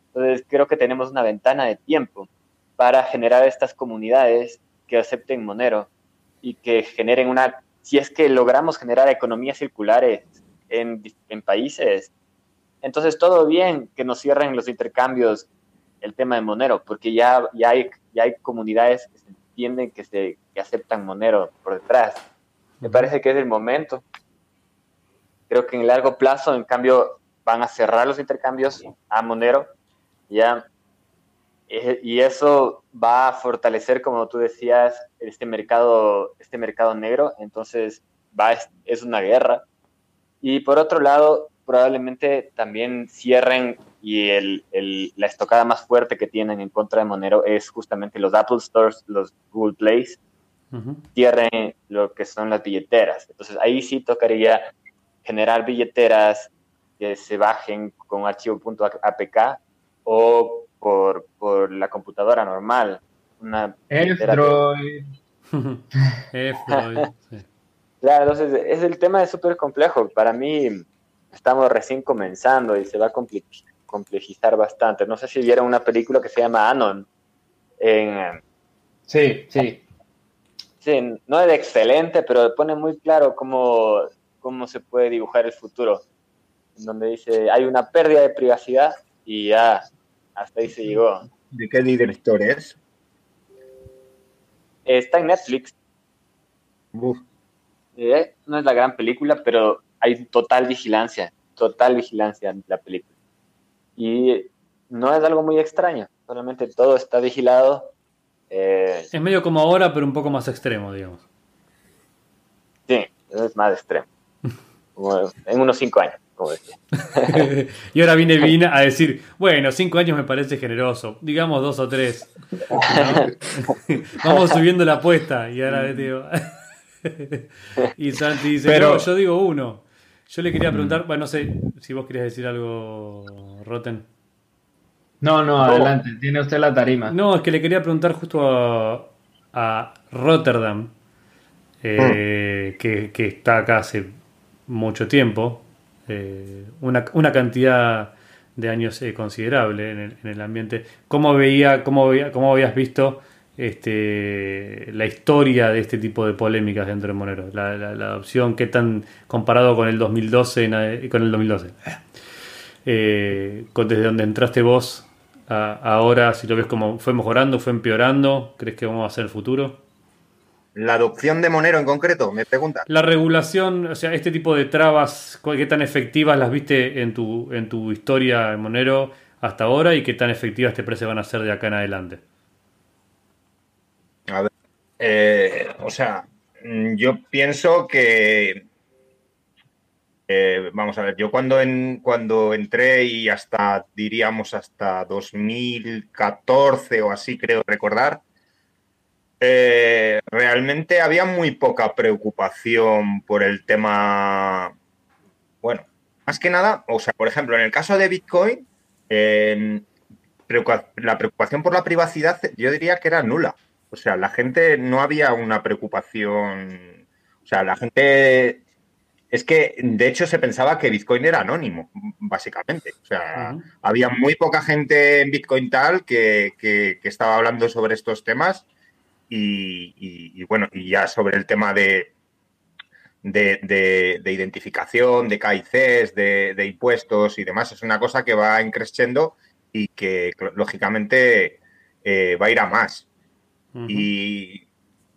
Speaker 5: Entonces, creo que tenemos una ventana de tiempo para generar estas comunidades que acepten Monero y que generen una, si es que logramos generar economías circulares en, en países, entonces todo bien que nos cierren los intercambios el tema de Monero, porque ya, ya, hay, ya hay comunidades que se entienden que, se, que aceptan Monero por detrás. Me parece que es el momento. Creo que en el largo plazo, en cambio, van a cerrar los intercambios a Monero, ya. Eh, y eso va a fortalecer, como tú decías, este mercado, este mercado negro. Entonces, va, es una guerra. Y por otro lado, probablemente también cierren y el, el, la estocada más fuerte que tienen en contra de Monero es justamente los Apple Stores, los Google Plays, cierren lo que son las billeteras. Entonces ahí sí tocaría generar billeteras que se bajen con archivo .apk o por, por la computadora normal. Una
Speaker 2: F-Droid.
Speaker 5: Claro, entonces es el tema es súper complejo. Para mí estamos recién comenzando y se va a complejizar bastante. No sé si vieron una película que se llama Anon. En,
Speaker 2: sí, sí.
Speaker 5: Sí, no es excelente, pero pone muy claro cómo, cómo se puede dibujar el futuro. En donde dice, hay una pérdida de privacidad y ya, hasta ahí se llegó.
Speaker 6: ¿De qué director es?
Speaker 5: Está en Netflix. Eh, no es la gran película, pero hay total vigilancia, total vigilancia en la película. Y no es algo muy extraño, solamente todo está vigilado.
Speaker 1: Eh, es medio como ahora, pero un poco más extremo, digamos.
Speaker 5: Sí, es más extremo. en unos cinco años, como decía.
Speaker 1: y ahora viene Vina a decir, bueno, cinco años me parece generoso, digamos dos o tres. Vamos subiendo la apuesta y ahora digo... y Santi dice, pero, yo digo uno. Yo le quería preguntar, bueno, no sé si vos querías decir algo, Roten.
Speaker 2: No, no, adelante, tiene usted la tarima.
Speaker 1: No, es que le quería preguntar justo a, Rotterdam, eh, que, está acá hace mucho tiempo, eh, una, cantidad de años eh, considerable en el, en el, ambiente. ¿Cómo veía, cómo veía, cómo habías visto este, la historia de este tipo de polémicas dentro de Monero, la, adopción, qué tan comparado con el 2012, con el 2012, eh, desde donde entraste vos ahora, si lo ves como fue mejorando, fue empeorando, ¿crees que vamos a hacer el futuro?
Speaker 6: La adopción de Monero en concreto, me pregunta.
Speaker 1: La regulación, o sea, este tipo de trabas, ¿qué tan efectivas las viste en tu, en tu historia en Monero hasta ahora y qué tan efectivas te parece van a ser de acá en adelante?
Speaker 6: Eh, o sea, mm, yo pienso que, vamos a ver, yo cuando, en, cuando entré y hasta, diríamos, hasta 2014 o así, creo recordar, eh, realmente había muy poca preocupación por el tema, bueno, más que nada, o sea, por ejemplo, en el caso de Bitcoin, la preocupación por la privacidad yo diría que era nula. O sea, la gente no había una preocupación. O sea, la gente. Es que, de hecho, se pensaba que Bitcoin era anónimo, básicamente. O sea, había muy poca gente en Bitcoin tal que, estaba hablando sobre estos temas. Y, bueno, y ya sobre el tema de, de, identificación, de KICs, de, impuestos y demás, es una cosa que va increciendo y que, lógicamente, eh, va a ir a más. Y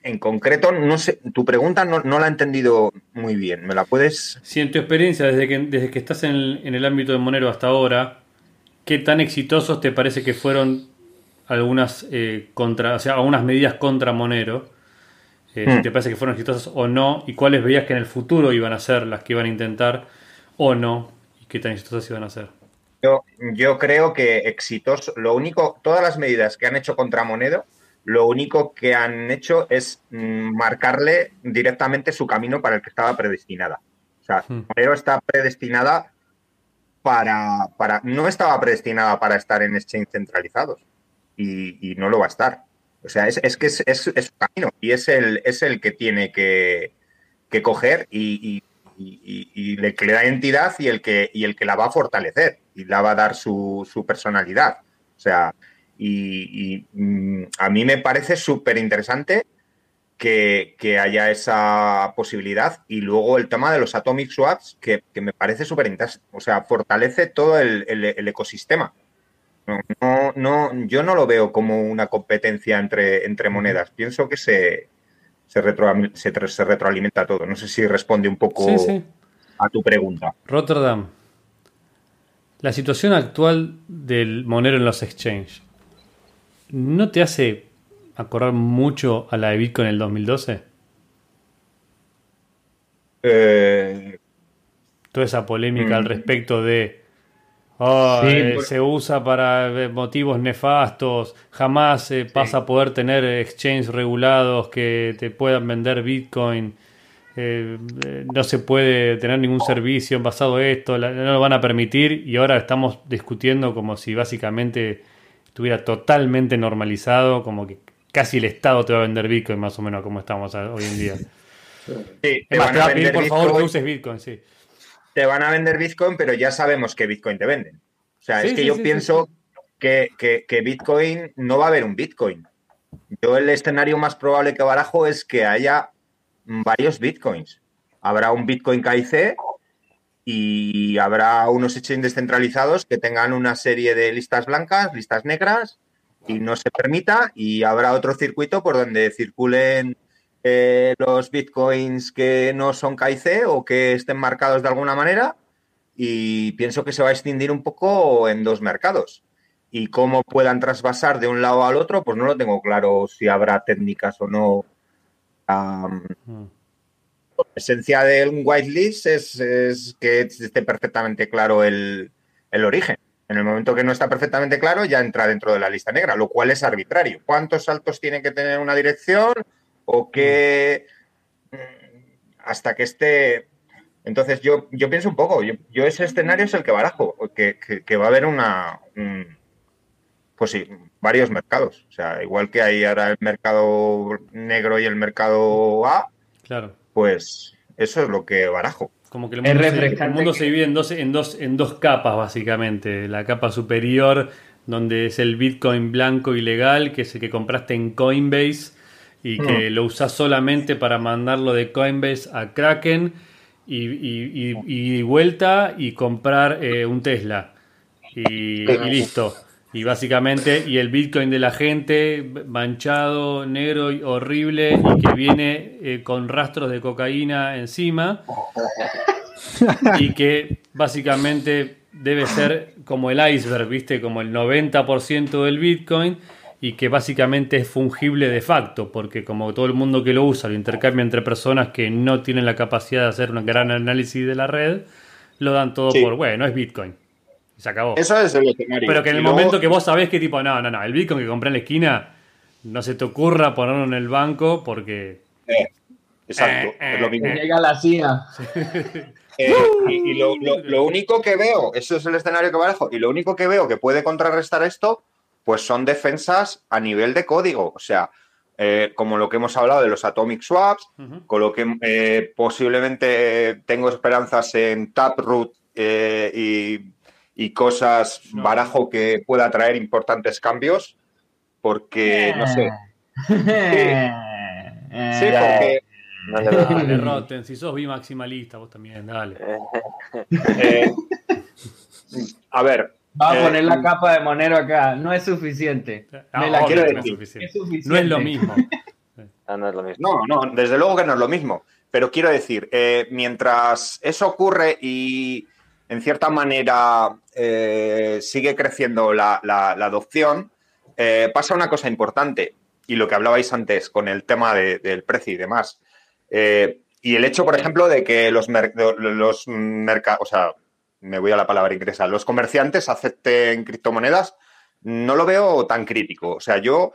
Speaker 6: en concreto, no sé, tu pregunta no, la he entendido muy bien. ¿Me la puedes...?
Speaker 1: Sí, en tu experiencia, desde que, desde que estás en el, ámbito de Monero hasta ahora, ¿qué tan exitosos te parece que fueron algunas eh, contra, o sea, algunas medidas contra Monero? Eh, hmm. ¿Te parece que fueron exitosas o no? ¿Y cuáles veías que en el futuro iban a ser las que iban a intentar o no? ¿Y qué tan exitosas iban a ser?
Speaker 6: Yo, yo creo que exitosos, lo único, todas las medidas que han hecho contra Monero lo único que han hecho es mm, marcarle directamente su camino para el que estaba predestinada. O sea, hmm. Monero está predestinada para, para, no estaba predestinada para estar en exchange centralizados y, no lo va a estar. O sea, es, que es, es, su camino y es el, es el que tiene que, coger y, le, que le da entidad y el que, y el que la va a fortalecer y la va a dar su, su personalidad. O sea, y, mm, a mí me parece súper interesante que, haya esa posibilidad. Y luego el tema de los atomic swaps, que, me parece súper interesante. O sea, fortalece todo el, ecosistema. No, no, yo no lo veo como una competencia entre, entre monedas. Pienso que se, se, se, retroalimenta todo. No sé si responde un poco a tu pregunta.
Speaker 1: Rotterdam. La situación actual del monero en los exchanges, ¿no te hace acordar mucho a la de Bitcoin en el 2012?
Speaker 6: Eh,
Speaker 1: Toda esa polémica al mm. respecto de oh, eh, se usa para eh, motivos nefastos, jamás se pasa a poder tener exchanges regulados que te puedan vender Bitcoin. no se puede tener ningún servicio basado en esto, no lo van a permitir y ahora estamos discutiendo como si básicamente estuviera totalmente normalizado, como que casi el Estado te va a vender Bitcoin más o menos como estamos hoy en día.
Speaker 6: Sí, te, van a pedir
Speaker 1: por favor que uses Bitcoin, sí.
Speaker 6: Te van a vender Bitcoin, pero ya sabemos que Bitcoin te venden. O sea, es que yo pienso que, que, Bitcoin no va a haber un Bitcoin. Yo el escenario más probable que barajo es que haya varios Bitcoins. Habrá un Bitcoin KIC y habrá unos exchanges descentralizados que tengan una serie de listas blancas, listas negras y no se permita y habrá otro circuito por donde circulen eh, los bitcoins que no son KIC o que estén marcados de alguna manera y pienso que se va a extinguir un poco en dos mercados. Y cómo puedan trasvasar de un lado al otro, pues no lo tengo claro si habrá técnicas o no. Mm. La esencia del whitelist es, es que esté perfectamente claro el origen. En el momento que no está perfectamente claro, ya entra dentro de la lista negra, lo cual es arbitrario. ¿Cuántos saltos tiene que tener una dirección? O qué. Mm, hasta que esté. Entonces, yo, yo pienso un poco, yo, ese escenario es el que barajo, que, va a haber una. pues sí, varios mercados. O sea, igual que hay ahora el mercado negro y el mercado A,
Speaker 1: claro.
Speaker 6: Pues eso es lo que barajo.
Speaker 1: Como que el mundo, se, divide en dos, en, dos, en dos capas, básicamente. La capa superior, donde es el Bitcoin blanco y legal, que es el que compraste en Coinbase y que mm. lo usas solamente para mandarlo de Coinbase a Kraken y, y, vuelta y comprar eh, un Tesla. Y, listo. Y básicamente, y el Bitcoin de la gente, manchado, negro y horrible, y que viene eh, con rastros de cocaína encima, y que básicamente debe ser como el iceberg, ¿viste? Como el 90% del Bitcoin, y que básicamente es fungible de facto, porque como todo el mundo que lo usa lo intercambia entre personas que no tienen la capacidad de hacer un gran análisis de la red, lo dan todo por, bueno, es Bitcoin se acabó.
Speaker 6: Eso es el escenario.
Speaker 1: Pero que en el momento que vos sabés que tipo, no, no, no, el Bitcoin que compré en la esquina, no se te ocurra ponerlo en el banco porque...
Speaker 6: Eh, exacto,
Speaker 2: es lo mismo. Llega la CIA.
Speaker 6: Eh, y, lo, único que veo, eso es el escenario que manejo, y lo único que veo que puede contrarrestar esto, pues son defensas a nivel de código. O sea, eh, como lo que hemos hablado de los atomic swaps, con lo que posiblemente tengo esperanzas en Taproot y y cosas barajo que pueda traer importantes cambios, porque, no sé. Sí, porque...
Speaker 1: Dale, si sos bimaximalista, vos también, dale.
Speaker 6: Eh, a ver.
Speaker 2: Va a eh, poner la capa de Monero acá, no es suficiente.
Speaker 1: Me la quiero decir. No es, lo mismo.
Speaker 5: Ah, no es lo mismo.
Speaker 6: No, no, desde luego que no es lo mismo. Pero quiero decir, eh, mientras eso ocurre y en cierta manera eh, sigue creciendo la, adopción, eh, pasa una cosa importante, y lo que hablabais antes con el tema del precio y demás. Eh, y el hecho, por ejemplo, de que los, mercados, o sea, me voy a la palabra inglesa, los comerciantes acepten criptomonedas, no lo veo tan crítico. O sea, yo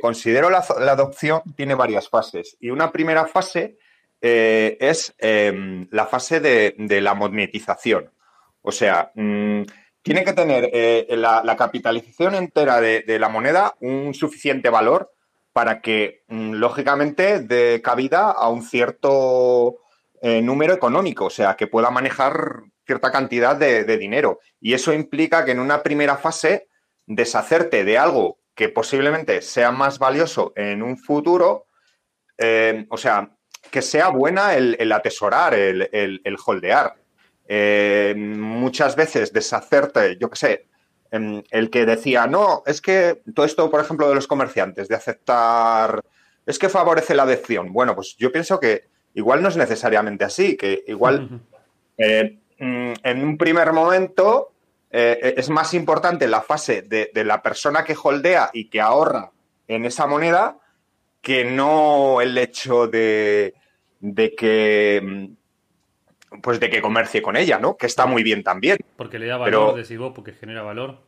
Speaker 6: considero la, la, adopción tiene varias fases. Y una primera fase es em, la fase de, la monetización. O sea, mm, tiene que tener eh, la, capitalización entera de, la moneda un suficiente valor para que, mm, lógicamente, dé cabida a un cierto eh, número económico, o sea, que pueda manejar cierta cantidad de, dinero. Y eso implica que en una primera fase, deshacerte de algo que posiblemente sea más valioso en un futuro, eh, o sea, que sea buena el, atesorar, el, el holdear. Eh, muchas veces deshacerte, yo qué sé, em, el que decía, no, es que todo esto, por ejemplo, de los comerciantes, de aceptar, es que favorece la adicción. Bueno, pues yo pienso que igual no es necesariamente así, que igual eh, mm, en un primer momento eh, es más importante la fase de, la persona que holdea y que ahorra en esa moneda que no el hecho de, de que mm, pues de que comercie con ella, ¿no? Que está muy bien también.
Speaker 1: Porque le da valor, decís vos, porque genera valor.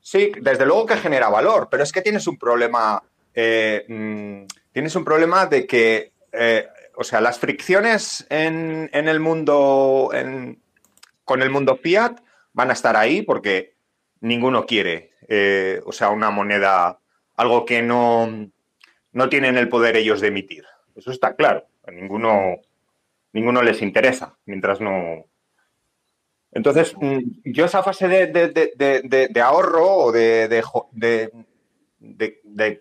Speaker 6: Sí, desde luego que genera valor, pero es que tienes un problema. Eh, mm, tienes un problema de que, eh, o sea, las fricciones en, el mundo, con el mundo fiat van a estar ahí porque ninguno quiere, eh, o sea, una moneda, algo que no, no tienen el poder ellos de emitir. Eso está claro. Ninguno, ninguno les interesa, mientras no... Entonces, mm, yo esa fase de, ahorro o de,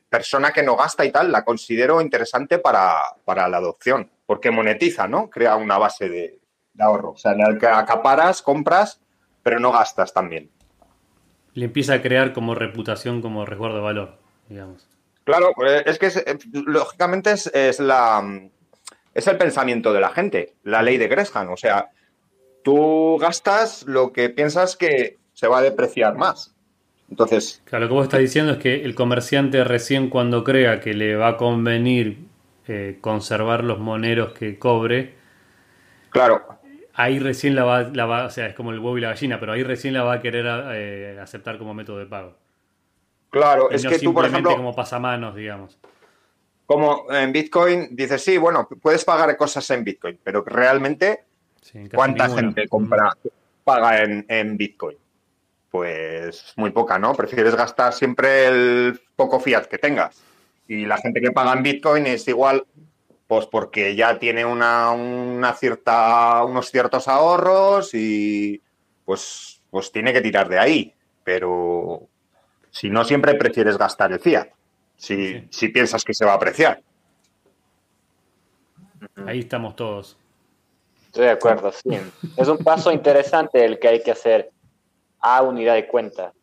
Speaker 6: persona que no gasta y tal, la considero interesante para, la adopción, porque monetiza, ¿no? Crea una base de, ahorro. O sea, en el que acaparas, compras, pero no gastas también.
Speaker 1: Le empieza a crear como reputación, como resguardo de valor, digamos.
Speaker 6: Claro, eh, es que eh, lógicamente es la es el pensamiento de la gente, la ley de Gresham. O sea, tú gastas lo que piensas que se va a depreciar más. Entonces.
Speaker 1: Claro, lo que vos estás diciendo es que el comerciante recién cuando crea que le va a convenir eh, conservar los moneros que cobre.
Speaker 6: Claro.
Speaker 1: Ahí recién la va, o sea, es como el huevo y la gallina, pero ahí recién la va a querer eh, aceptar como método de pago.
Speaker 6: Claro, es que tú, por ejemplo.
Speaker 1: como pasamanos, digamos
Speaker 6: como en Bitcoin, dices, sí, bueno, puedes pagar cosas en Bitcoin, pero realmente, ¿cuánta gente compra, paga en, Bitcoin? Pues muy poca, ¿no? Prefieres gastar siempre el poco fiat que tengas. Y la gente que paga en Bitcoin es igual, pues porque ya tiene una, una cierta, unos ciertos ahorros y pues, pues tiene que tirar de ahí. Pero si no, siempre prefieres gastar el fiat si, piensas que se va a apreciar.
Speaker 1: Ahí estamos todos.
Speaker 5: Estoy de acuerdo, sí. Es un paso interesante el que hay que hacer a unidad de cuenta.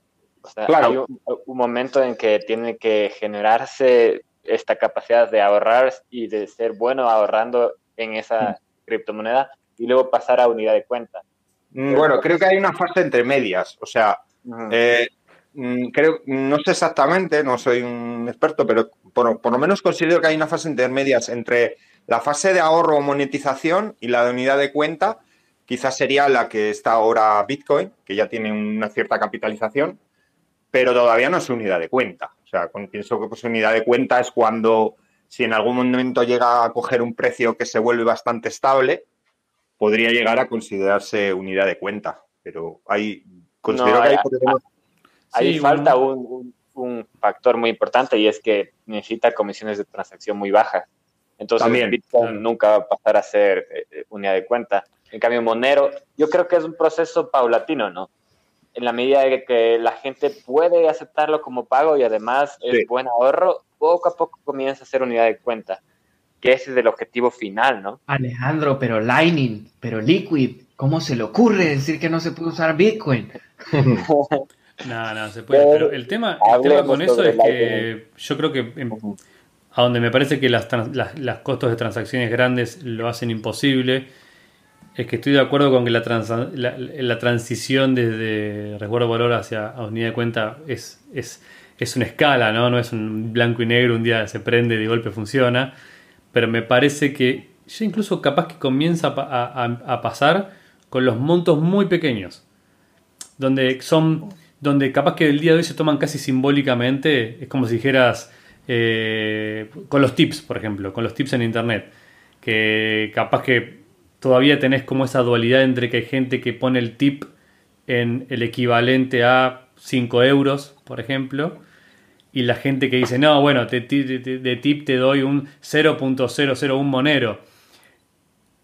Speaker 5: O sea, hay un, momento en que tiene que generarse esta capacidad de ahorrar y de ser bueno ahorrando en esa criptomoneda y luego pasar a unidad de cuenta.
Speaker 6: Mm, bueno, creo que hay una fase entre medias. O sea, Mm, creo, no sé exactamente, no soy un experto, pero por, lo menos considero que hay una fase intermedia entre la fase de ahorro o monetización y la de unidad de cuenta. Quizás sería la que está ahora Bitcoin, que ya tiene una cierta capitalización, pero todavía no es unidad de cuenta. O sea, pienso que pues, unidad de cuenta es cuando, si en algún momento llega a coger un precio que se vuelve bastante estable, podría llegar a considerarse unidad de cuenta. Pero hay, considero que hay
Speaker 5: Ahí falta un, factor muy importante y es que necesita comisiones de transacción muy bajas. Entonces, Bitcoin nunca va a pasar a ser eh, eh, unidad de cuenta. En cambio, Monero, yo creo que es un proceso paulatino, ¿no? En la medida de que la gente puede aceptarlo como pago y además es buen ahorro, poco a poco comienza a ser unidad de cuenta, que ese es el objetivo final, ¿no?
Speaker 2: Alejandro, pero Lightning, pero Liquid, ¿cómo se le ocurre decir que no se puede usar Bitcoin?
Speaker 1: No, no, se puede. Pero el tema, con eso es que yo creo que a donde me parece que las, las, costos de transacciones grandes lo hacen imposible, es que estoy de acuerdo con que la, la, transición desde resguardo valor hacia unidad de cuenta es, es, es una escala, ¿no? No es un blanco y negro, un día se prende y de golpe funciona. Pero me parece que ya incluso capaz que comienza a, a pasar con los montos muy pequeños. Donde son donde capaz que el día de hoy se toman casi simbólicamente, es como si dijeras eh, con los tips, por ejemplo, con los tips en internet, que capaz que todavía tenés como esa dualidad entre que hay gente que pone el tip en el equivalente a 5 euros, por ejemplo, y la gente que dice, no, bueno, de tip te doy un 0.001 monero,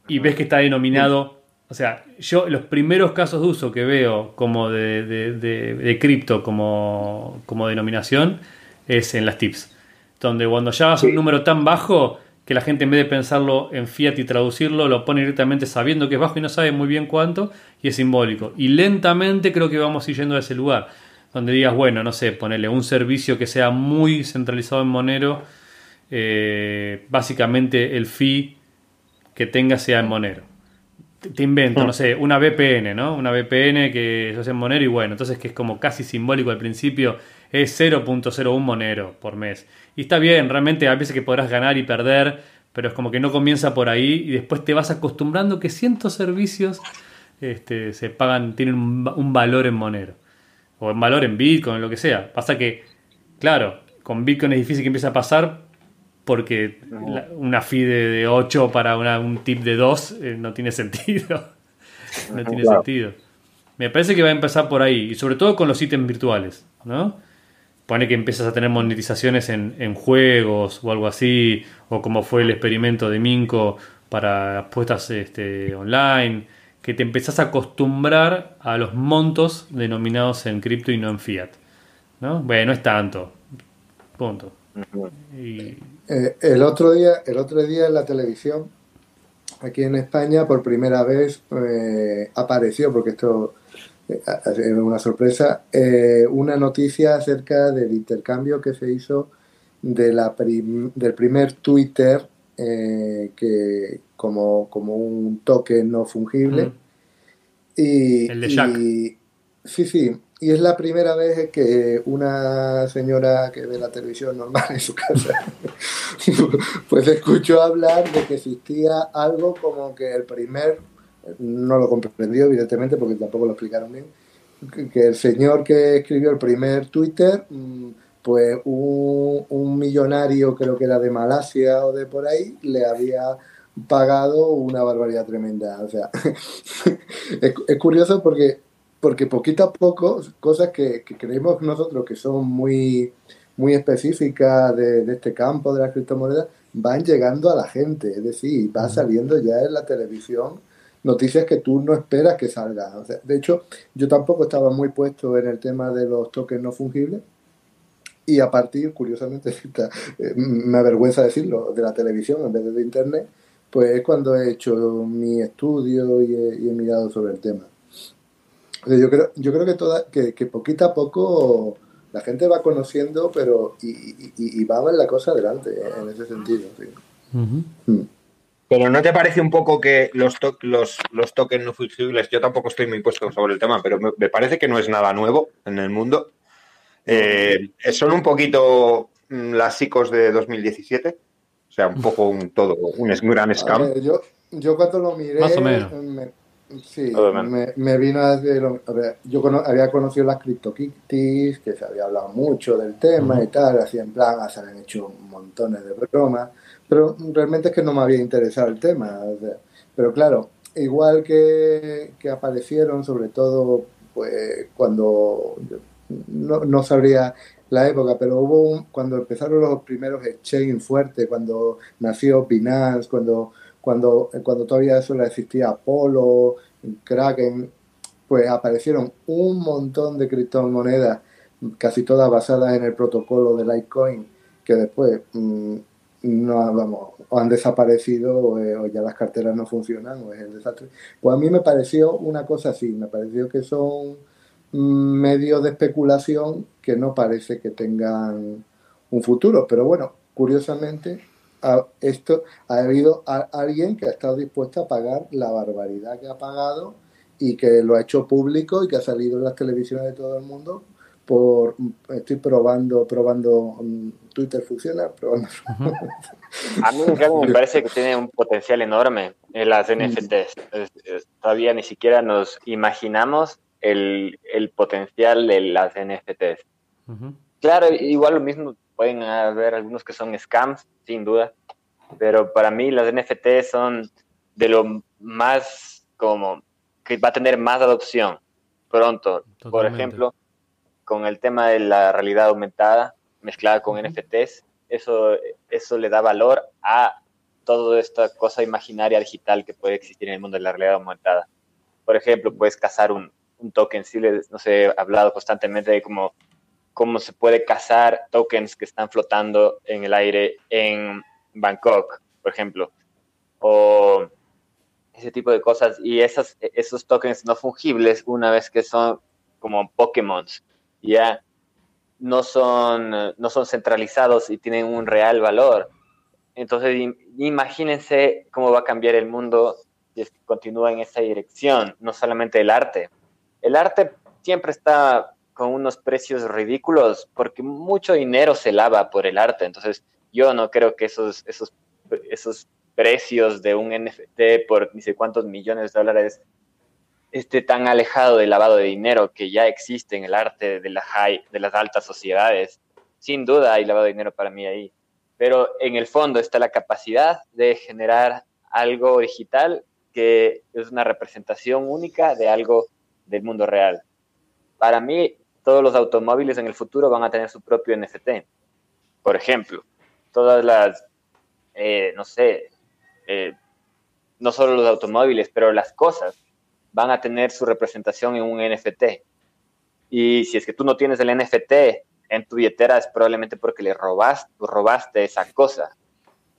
Speaker 1: y ves que está denominado o sea, yo los primeros casos de uso que veo como de, cripto como, denominación es en las tips. donde cuando ya vas a un número tan bajo que la gente en vez de pensarlo en fiat y traducirlo, lo pone directamente sabiendo que es bajo y no sabe muy bien cuánto, y es simbólico. Y lentamente creo que vamos yendo a ese lugar, donde digas, bueno, no sé, ponerle un servicio que sea muy centralizado en Monero, eh, básicamente el fee que tenga sea en Monero. Te invento, no sé, una VPN, ¿no? Una VPN que se hace en Monero y bueno, entonces que es como casi simbólico al principio, es 0.01 Monero por mes. Y está bien, realmente a veces que podrás ganar y perder, pero es como que no comienza por ahí y después te vas acostumbrando que cientos servicios este, se pagan, tienen un, valor en Monero. O en valor en Bitcoin, lo que sea. Pasa que, claro, con Bitcoin es difícil que empiece a pasar porque una fee de, 8 para un tip de 2 eh, no tiene sentido. no tiene sentido. Me parece que va a empezar por ahí, y sobre todo con los ítems virtuales, ¿no? Pone que empiezas a tener monetizaciones en, juegos o algo así, o como fue el experimento de Minco para apuestas este, online, que te empezás a acostumbrar a los montos denominados en cripto y no en fiat. ¿no? Bueno, no es tanto. Punto.
Speaker 3: Eh, el, otro día, el otro día en la televisión, aquí en España, por primera vez eh, apareció, porque esto es eh, una sorpresa, una noticia acerca del intercambio que se hizo de la del primer Twitter que como, como un token no fungible. y,
Speaker 1: el de Jack.
Speaker 3: sí, sí, y es la primera vez que una señora que ve la televisión normal en su casa, pues escuchó hablar de que existía algo como que el primer, no lo comprendió evidentemente porque tampoco lo explicaron bien, que el señor que escribió el primer Twitter, mm, pues un, un millonario creo que era de Malasia o de por ahí, le había pagado una barbaridad tremenda. O sea, es curioso porque porque poquito a poco, cosas que, creemos nosotros que son muy, muy específicas de, este campo de las criptomonedas, van llegando a la gente, es decir, va saliendo ya en la televisión noticias que tú no esperas que salgan. de hecho, yo tampoco estaba muy puesto en el tema de los tokens no fungibles, y a partir, curiosamente, eh, me avergüenza decirlo, de la televisión en vez de, internet, pues es cuando he hecho mi estudio y he mirado sobre el tema. Yo creo, yo creo que, toda, que, que poquito a poco la gente va conociendo, pero y, y, y va la cosa adelante eh, en ese sentido. Mm.
Speaker 6: Pero ¿no te parece un poco que los, los, los tokens no fungibles, yo tampoco estoy muy puesto sobre el tema, pero me, parece que no es nada nuevo en el mundo? Eh, son un poquito mm, las ICOs de 2017, o sea, un poco un todo, un gran scam.
Speaker 3: yo, yo cuando lo miré,
Speaker 1: Más o menos.
Speaker 3: Sí, me, vino a decir, yo había conocido las CryptoKitties, que se había hablado mucho del tema y tal, así en plan, se habían hecho montones de bromas, pero realmente es que no me había interesado el tema. pero claro, igual que, aparecieron, sobre todo pues cuando no, no sabría la época, pero hubo un, cuando empezaron los primeros exchange fuertes, cuando nació Binance, cuando cuando, cuando todavía solo existía Apollo, Kraken, pues aparecieron un montón de criptomonedas, casi todas basadas en el protocolo de Litecoin, que después mm, no vamos, o han desaparecido eh, o, ya las carteras no funcionan o es el desastre. Pues a mí me pareció una cosa así, me pareció que son mm, medios de especulación que no parece que tengan un futuro, pero bueno, curiosamente esto ha habido alguien que ha estado dispuesto a pagar la barbaridad que ha pagado y que lo ha hecho público y que ha salido en las televisiones de todo el mundo por estoy probando probando mm, Twitter funciona probando.
Speaker 5: A mí me parece que tiene un potencial enorme en las mm. NFTs todavía ni siquiera nos imaginamos el, el potencial de las NFTs claro igual lo mismo pueden haber algunos que son scams, sin duda, pero para mí las NFT son de lo más como que va a tener más adopción pronto. Por ejemplo, con el tema de la realidad aumentada mezclada con NFTs, eso, eso le da valor a toda esta cosa imaginaria digital que puede existir en el mundo de la realidad aumentada. Por ejemplo, puedes cazar un, un token, sí, no sé, he hablado constantemente de como cómo se puede cazar tokens que están flotando en el aire en Bangkok, por ejemplo, o ese tipo de cosas. Y esas, esos tokens no fungibles, una vez que son como Pokémon, ya no son, no son centralizados y tienen un real valor. Entonces, imagínense cómo va a cambiar el mundo si es que continúa en esa dirección, no solamente el arte. El arte siempre está con unos precios ridículos porque mucho dinero se lava por el arte. Entonces, yo no creo que esos, esos, esos precios de un NFT por ni sé cuántos millones de dólares esté tan alejado del lavado de dinero que ya existe en el arte de, la high, de las altas sociedades. Sin duda hay lavado de dinero para mí ahí, pero en el fondo está la capacidad de generar algo digital que es una representación única de algo del mundo real. Para mí, todos los automóviles en el futuro van a tener su propio NFT. Por ejemplo, todas las, eh, no sé, eh, no solo los automóviles, pero las cosas van a tener su representación en un NFT. Y si es que tú no tienes el NFT en tu billetera es probablemente porque le robaste, esa cosa,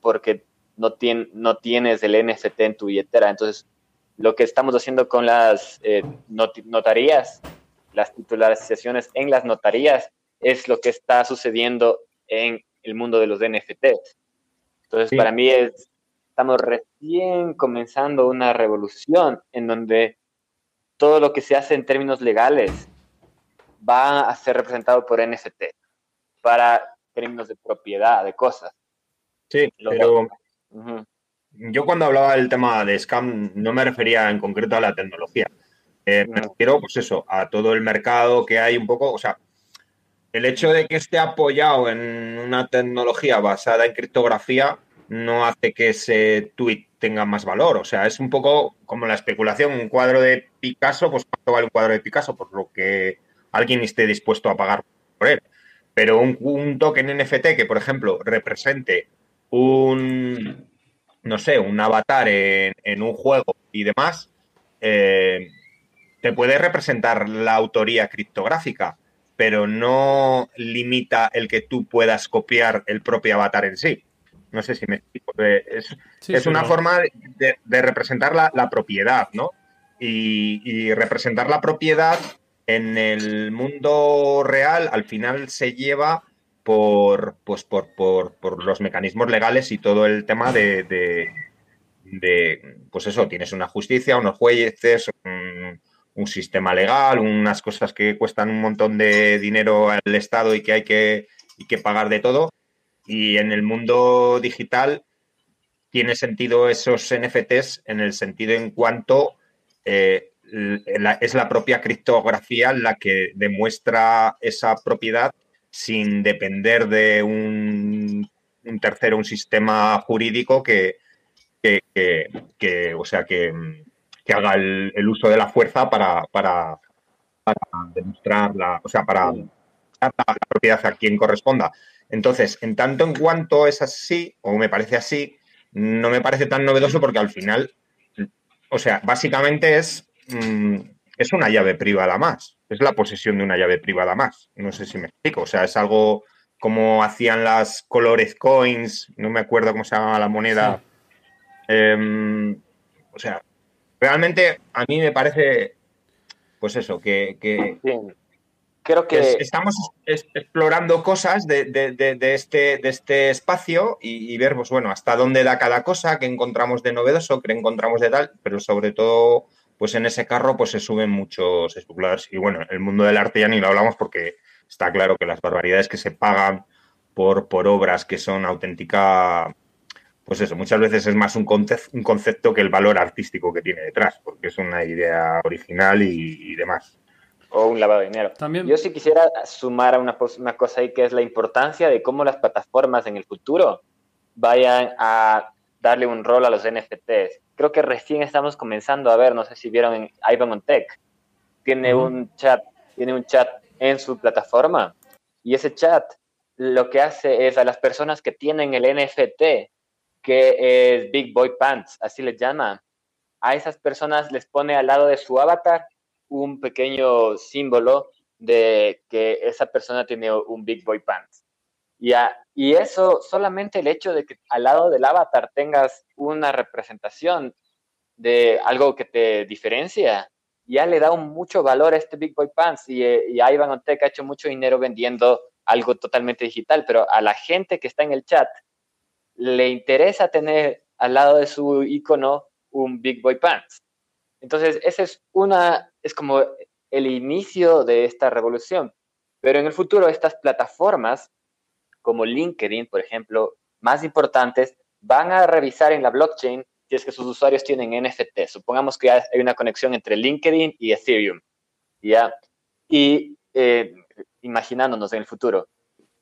Speaker 5: porque no, no tienes el NFT en tu billetera. Entonces, lo que estamos haciendo con las eh, notarías, las titularizaciones en las notarías, es lo que está sucediendo en el mundo de los NFTs. Entonces, para mí es, estamos recién comenzando una revolución en donde todo lo que se hace en términos legales va a ser representado por NFT para términos de propiedad de cosas.
Speaker 6: Sí, pero yo cuando hablaba del tema de scam no me refería en concreto a la tecnología. Eh, me refiero, pues eso, a todo el mercado que hay un poco, o sea, el hecho de que esté apoyado en una tecnología basada en criptografía no hace que ese tweet tenga más valor. O sea, es un poco como la especulación. Un cuadro de Picasso, pues ¿cuánto vale un cuadro de Picasso? Por lo que alguien esté dispuesto a pagar por él. Pero un, token NFT que, por ejemplo, represente un, no sé, un avatar en, un juego y demás, eh, te puede representar la autoría criptográfica, pero no limita el que tú puedas copiar el propio avatar en sí. No sé si me explico. Eh, es, una forma de, representar la, propiedad, ¿no? Y, representar la propiedad en el mundo real al final se lleva por, pues por, por, los mecanismos legales y todo el tema de, de, pues eso, tienes una justicia, unos jueces, un, un, sistema legal, unas cosas que cuestan un montón de dinero al Estado y que hay que, que pagar de todo. Y en el mundo digital tiene sentido esos NFTs en el sentido en cuanto eh, es la propia criptografía la que demuestra esa propiedad sin depender de un, tercero, un sistema jurídico que, que, o sea, que, haga el, uso de la fuerza para, para, demostrar la, o sea, para dar la propiedad a quien corresponda. Entonces, en tanto en cuanto es así, o me parece así, no me parece tan novedoso porque al final, o sea, básicamente es, mm, es una llave privada más, es la posesión de una llave privada más. No sé si me explico, o sea, es algo como hacían las Colores Coins, no me acuerdo cómo se llamaba la moneda. Em, o sea, realmente a mí me parece, pues eso, que,
Speaker 5: Creo que...
Speaker 6: estamos explorando cosas de, este, de este espacio y, ver, pues bueno, hasta dónde da cada cosa, qué encontramos de novedoso, qué encontramos de tal, pero sobre todo, pues en ese carro pues se suben muchos especuladores. Y bueno, el mundo del arte ya ni lo hablamos porque está claro que las barbaridades que se pagan por, por obras que son auténtica pues eso, muchas veces es más un, un, concepto que el valor artístico que tiene detrás, porque es una idea original y demás
Speaker 5: o un lavado de dinero.
Speaker 1: También.
Speaker 5: Yo sí quisiera sumar a una, una cosa ahí que es la importancia de cómo las plataformas en el futuro vayan a darle un rol a los NFTs. Creo que recién estamos comenzando a ver, no sé si vieron en Ivan on Tech, tiene un chat, tiene un chat en su plataforma y ese chat lo que hace es a las personas que tienen el NFT, que es Big Boy Pants, así le llama, a esas personas les pone al lado de su avatar un pequeño símbolo de que esa persona tiene un Big Boy Pants. Ya, y eso, solamente el hecho de que al lado del avatar tengas una representación de algo que te diferencia, ya le da un mucho valor a este Big Boy Pants. Y, y Ivan Ontec ha hecho mucho dinero vendiendo algo totalmente digital, pero a la gente que está en el chat le interesa tener al lado de su icono un Big Boy Pants. Entonces, ese es una, es como el inicio de esta revolución. Pero en el futuro, estas plataformas como LinkedIn, por ejemplo, más importantes, van a revisar en la blockchain si es que sus usuarios tienen NFT. Supongamos que hay una conexión entre LinkedIn y Ethereum, ¿ya? Y eh, imaginándonos en el futuro.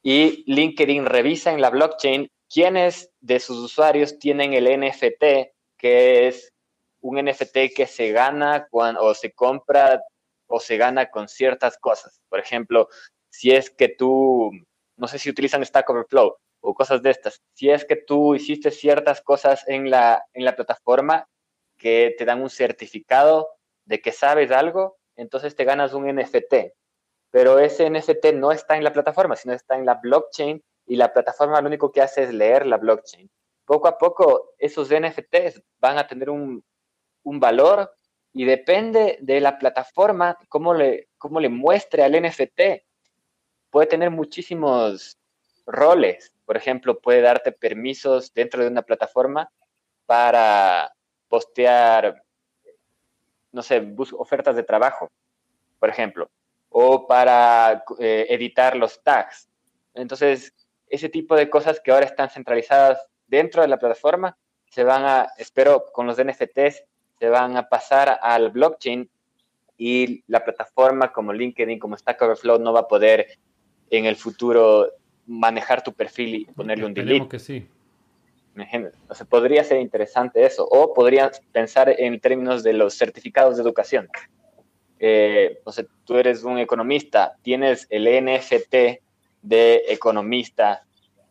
Speaker 5: Y LinkedIn revisa en la blockchain quiénes de sus usuarios tienen el NFT, que es un NFT que se gana cuando, o se compra o se gana con ciertas cosas. Por ejemplo, si es que tú, no sé si utilizan Stack Overflow o cosas de estas, si es que tú hiciste ciertas cosas en la, en la plataforma que te dan un certificado de que sabes algo, entonces te ganas un NFT. Pero ese NFT no está en la plataforma, sino está en la blockchain y la plataforma lo único que hace es leer la blockchain. Poco a poco esos NFTs van a tener un, un valor y depende de la plataforma, cómo le, cómo le muestre al NFT. Puede tener muchísimos roles. Por ejemplo, puede darte permisos dentro de una plataforma para postear, no sé, ofertas de trabajo, por ejemplo, o para eh, editar los tags. Entonces, ese tipo de cosas que ahora están centralizadas dentro de la plataforma se van a, espero, con los NFTs se van a pasar al blockchain y la plataforma como LinkedIn, como Stack Overflow no va a poder en el futuro manejar tu perfil y ponerle un delete.
Speaker 1: que sí.
Speaker 5: O sea, podría ser interesante eso. O podrías pensar en términos de los certificados de educación. Eh, o sea, tú eres un economista, tienes el NFT de economista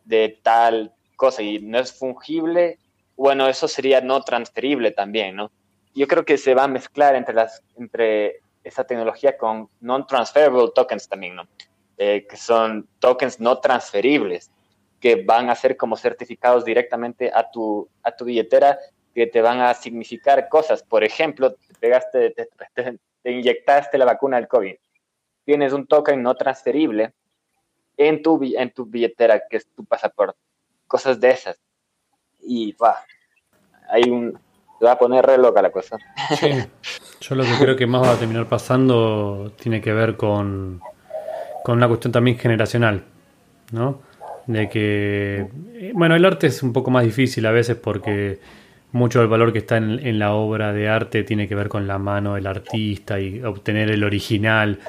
Speaker 5: de tal cosa y no es fungible, bueno, eso sería no transferible también, ¿no? yo creo que se va a mezclar entre, las, entre esa tecnología con non-transferable tokens también, ¿no? Eh, que son tokens no transferibles, que van a ser como certificados directamente a tu, a tu billetera, que te van a significar cosas. Por ejemplo, te, pegaste, te, inyectaste la vacuna del COVID. Tienes un token no transferible en tu, en tu billetera, que es tu pasaporte. Cosas de esas. Y va, hay un, se va a poner re loca la cosa.
Speaker 1: Yo lo que creo que más va a terminar pasando tiene que ver con, con una cuestión también generacional, ¿no? De que, bueno, el arte es un poco más difícil a veces porque mucho del valor que está en, la obra de arte tiene que ver con la mano del artista y obtener el original.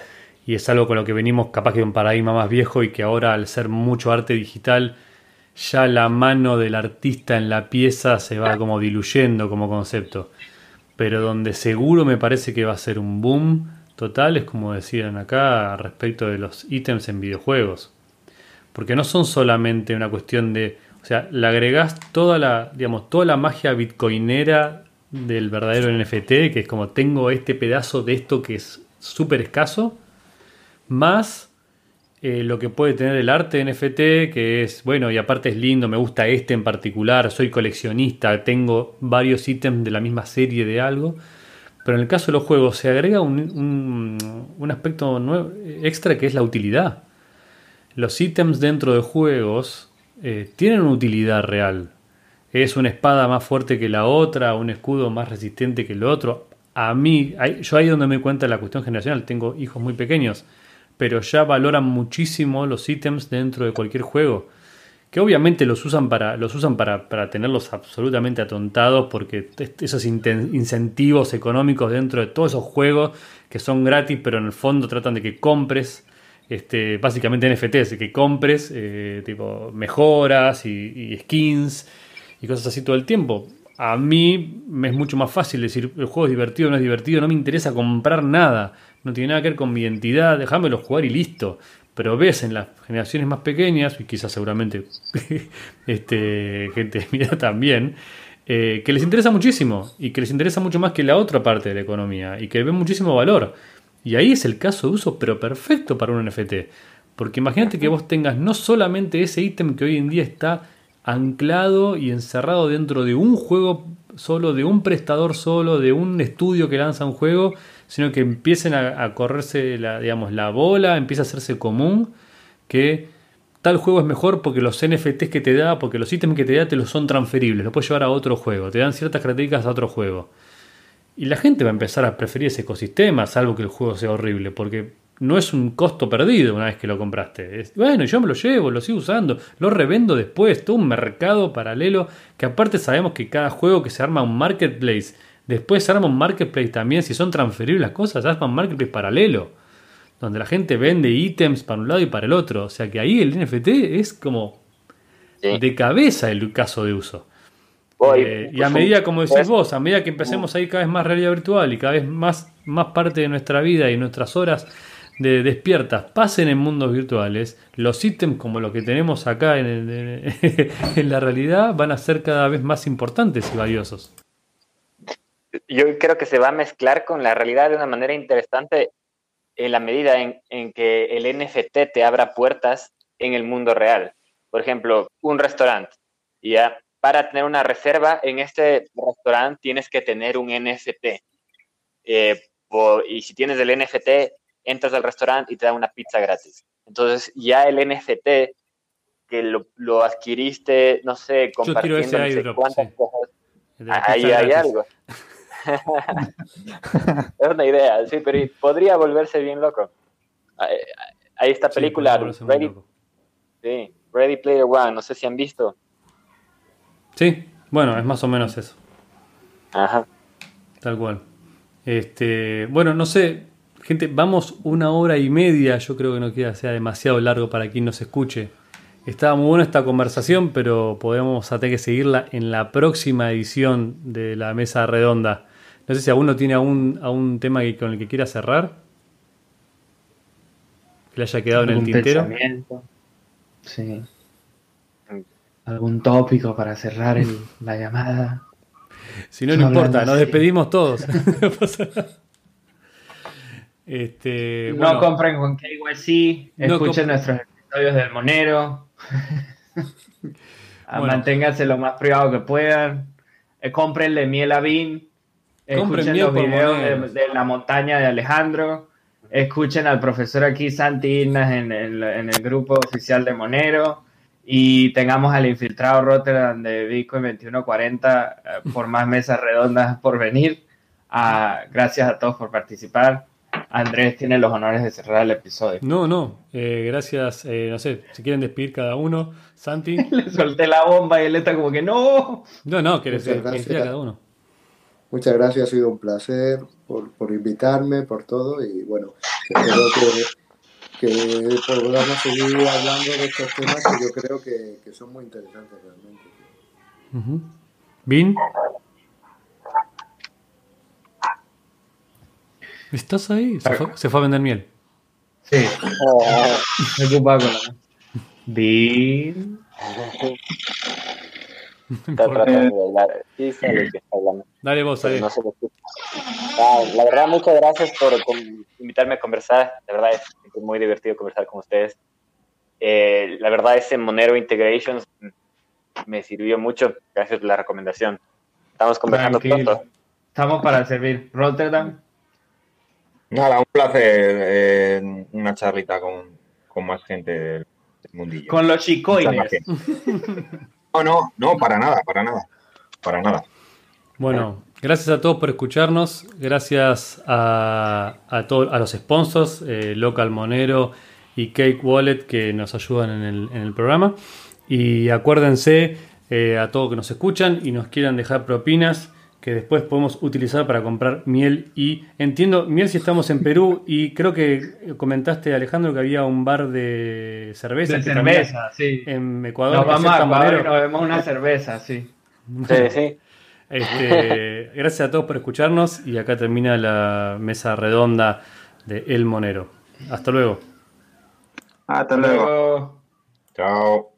Speaker 1: Y es algo con lo que venimos capaz que de un paradigma más viejo y que ahora al ser mucho arte digital ya la mano del artista en la pieza se va como diluyendo como concepto. Pero donde seguro me parece que va a ser un boom total es como decían acá respecto de los ítems en videojuegos. Porque no son solamente una cuestión de, o sea, le agregás toda la, digamos, toda la magia bitcoinera del verdadero NFT, que es como tengo este pedazo de esto que es súper escaso, más eh, lo que puede tener el arte NFT, que es, bueno, y aparte es lindo, me gusta este en particular, soy coleccionista, tengo varios ítems de la misma serie de algo, pero en el caso de los juegos se agrega un, un, aspecto nuevo, extra que es la utilidad. Los ítems dentro de juegos eh, tienen una utilidad real. Es una espada más fuerte que la otra, un escudo más resistente que el otro. A mí, yo ahí donde me cuenta la cuestión generacional, tengo hijos muy pequeños pero ya valoran muchísimo los ítems dentro de cualquier juego. Que obviamente los usan para, los usan para, tenerlos absolutamente atontados, porque esos incentivos económicos dentro de todos esos juegos que son gratis, pero en el fondo tratan de que compres, este, básicamente NFTs, que compres eh, tipo mejoras y, y skins y cosas así todo el tiempo. A mí me es mucho más fácil decir el juego es divertido o no es divertido, no me interesa comprar nada no tiene nada que ver con mi identidad, déjamelo jugar y listo. Pero ves en las generaciones más pequeñas, y quizás seguramente este, gente de también, eh, que les interesa muchísimo y que les interesa mucho más que la otra parte de la economía y que ven muchísimo valor. Y ahí es el caso de uso, pero perfecto para un NFT. Porque imagínate que vos tengas no solamente ese ítem que hoy en día está anclado y encerrado dentro de un juego solo, de un prestador solo, de un estudio que lanza un juego, sino que empiecen a, correrse la, digamos, la bola, empieza a hacerse común que tal juego es mejor porque los NFTs que te da, porque los ítems que te da te los son transferibles, los puedes llevar a otro juego, te dan ciertas características a otro juego. Y la gente va a empezar a preferir ese ecosistema, salvo que el juego sea horrible, porque no es un costo perdido una vez que lo compraste. bueno, yo me lo llevo, lo sigo usando, lo revendo después, todo un mercado paralelo, que aparte sabemos que cada juego que se arma un marketplace, después arma un marketplace también, si son transferibles las cosas, arma un marketplace paralelo, donde la gente vende ítems para un lado y para el otro. O sea que ahí el NFT es como de cabeza el caso de uso. Eh, y a medida, como decís pues, vos, a medida que empecemos a ir cada vez más realidad virtual y cada vez más, más parte de nuestra vida y nuestras horas de despiertas pasen en mundos virtuales, los ítems como los que tenemos acá en, en, la realidad van a ser cada vez más importantes y valiosos.
Speaker 5: Yo creo que se va a mezclar con la realidad de una manera interesante en la medida en, en que el NFT te abra puertas en el mundo real. Por ejemplo, un restaurante. Ya para tener una reserva en este restaurante tienes que tener un NFT. Eh, y si tienes el NFT, entras al restaurante y te dan una pizza gratis. Entonces ya el NFT que lo, adquiriste, no sé, compartiendo no sé cuántas cosas, ahí hay algo. es una idea, sí, pero podría volverse bien loco. Ahí esta película, Ready, sí, Ready Player One, no sé si han visto.
Speaker 1: Sí, bueno, es más o menos eso.
Speaker 5: Ajá.
Speaker 1: Tal cual. Este, bueno, no sé, gente, vamos una hora y media, yo creo que no queda sea demasiado largo para quien nos escuche. Estaba muy buena esta conversación, pero podemos tener que seguirla en la próxima edición de la mesa redonda. No sé si alguno tiene algún, algún tema con el que quiera cerrar. Que le haya quedado en el tintero.
Speaker 2: Sí algún tópico para cerrar la llamada.
Speaker 1: Si no, no importa, nos despedimos todos.
Speaker 2: este, no compren con KYC, escuchen nuestros episodios del Monero. Manténganse lo más privado que puedan. Eh, comprenle miel a Bean. Escuchen los videos de, la montaña de Alejandro. Escuchen al profesor aquí Santi Ignas en el grupo oficial de Monero y tengamos al infiltrado Rotterdam de Bitcoin 2140 eh, por más mesas redondas por venir. Ah, gracias a todos por participar. Andrés tiene los honores de cerrar el episodio.
Speaker 1: No, no, eh, gracias. Eh, no sé, si quieren despedir cada uno. Santi.
Speaker 2: le solté la bomba y él está como que no.
Speaker 1: No, no, que despedir a cada uno.
Speaker 3: Muchas gracias, ha sido un placer por, por invitarme, por todo y bueno, espero que que podamos seguir hablando de estos temas que yo creo que, que son muy interesantes realmente.
Speaker 1: ¿Bin? ¿Estás ahí? Se fue, se fue, a vender miel.
Speaker 2: Sí. Oh, me ocupa con la... Bin.
Speaker 5: Está tratando de hablar. Sí, sabe que está hablando.
Speaker 1: Dale vos, dale. No
Speaker 5: ah, la verdad, muchas gracias por invitarme a conversar. La verdad es muy divertido conversar con ustedes. Eh, la verdad, ese Monero Integrations me sirvió mucho. Gracias por la recomendación. Estamos conversando pronto.
Speaker 2: Estamos para servir. Rotterdam.
Speaker 6: Nada, un placer. Eh, una charlita con, con, más gente del mundillo.
Speaker 2: Con los chicoines.
Speaker 6: No, no, no, para nada, para nada. Para nada.
Speaker 1: Bueno, gracias a todos por escucharnos. Gracias a, a, a los sponsors, eh, Local Monero y Cake Wallet, que nos ayudan en el, en el programa. Y acuérdense eh, a todos que nos escuchan y nos quieran dejar propinas que después podemos utilizar para comprar miel y entiendo miel si estamos en Perú y creo que comentaste Alejandro que había un bar de cerveza
Speaker 2: de cerveza sí.
Speaker 1: en Ecuador
Speaker 2: nos vamos a Ecuador y nos vemos una cerveza sí.
Speaker 5: Sí sí.
Speaker 1: Este, gracias a todos por escucharnos y acá termina la mesa redonda de El Monero. Hasta luego.
Speaker 6: Hasta luego. Chao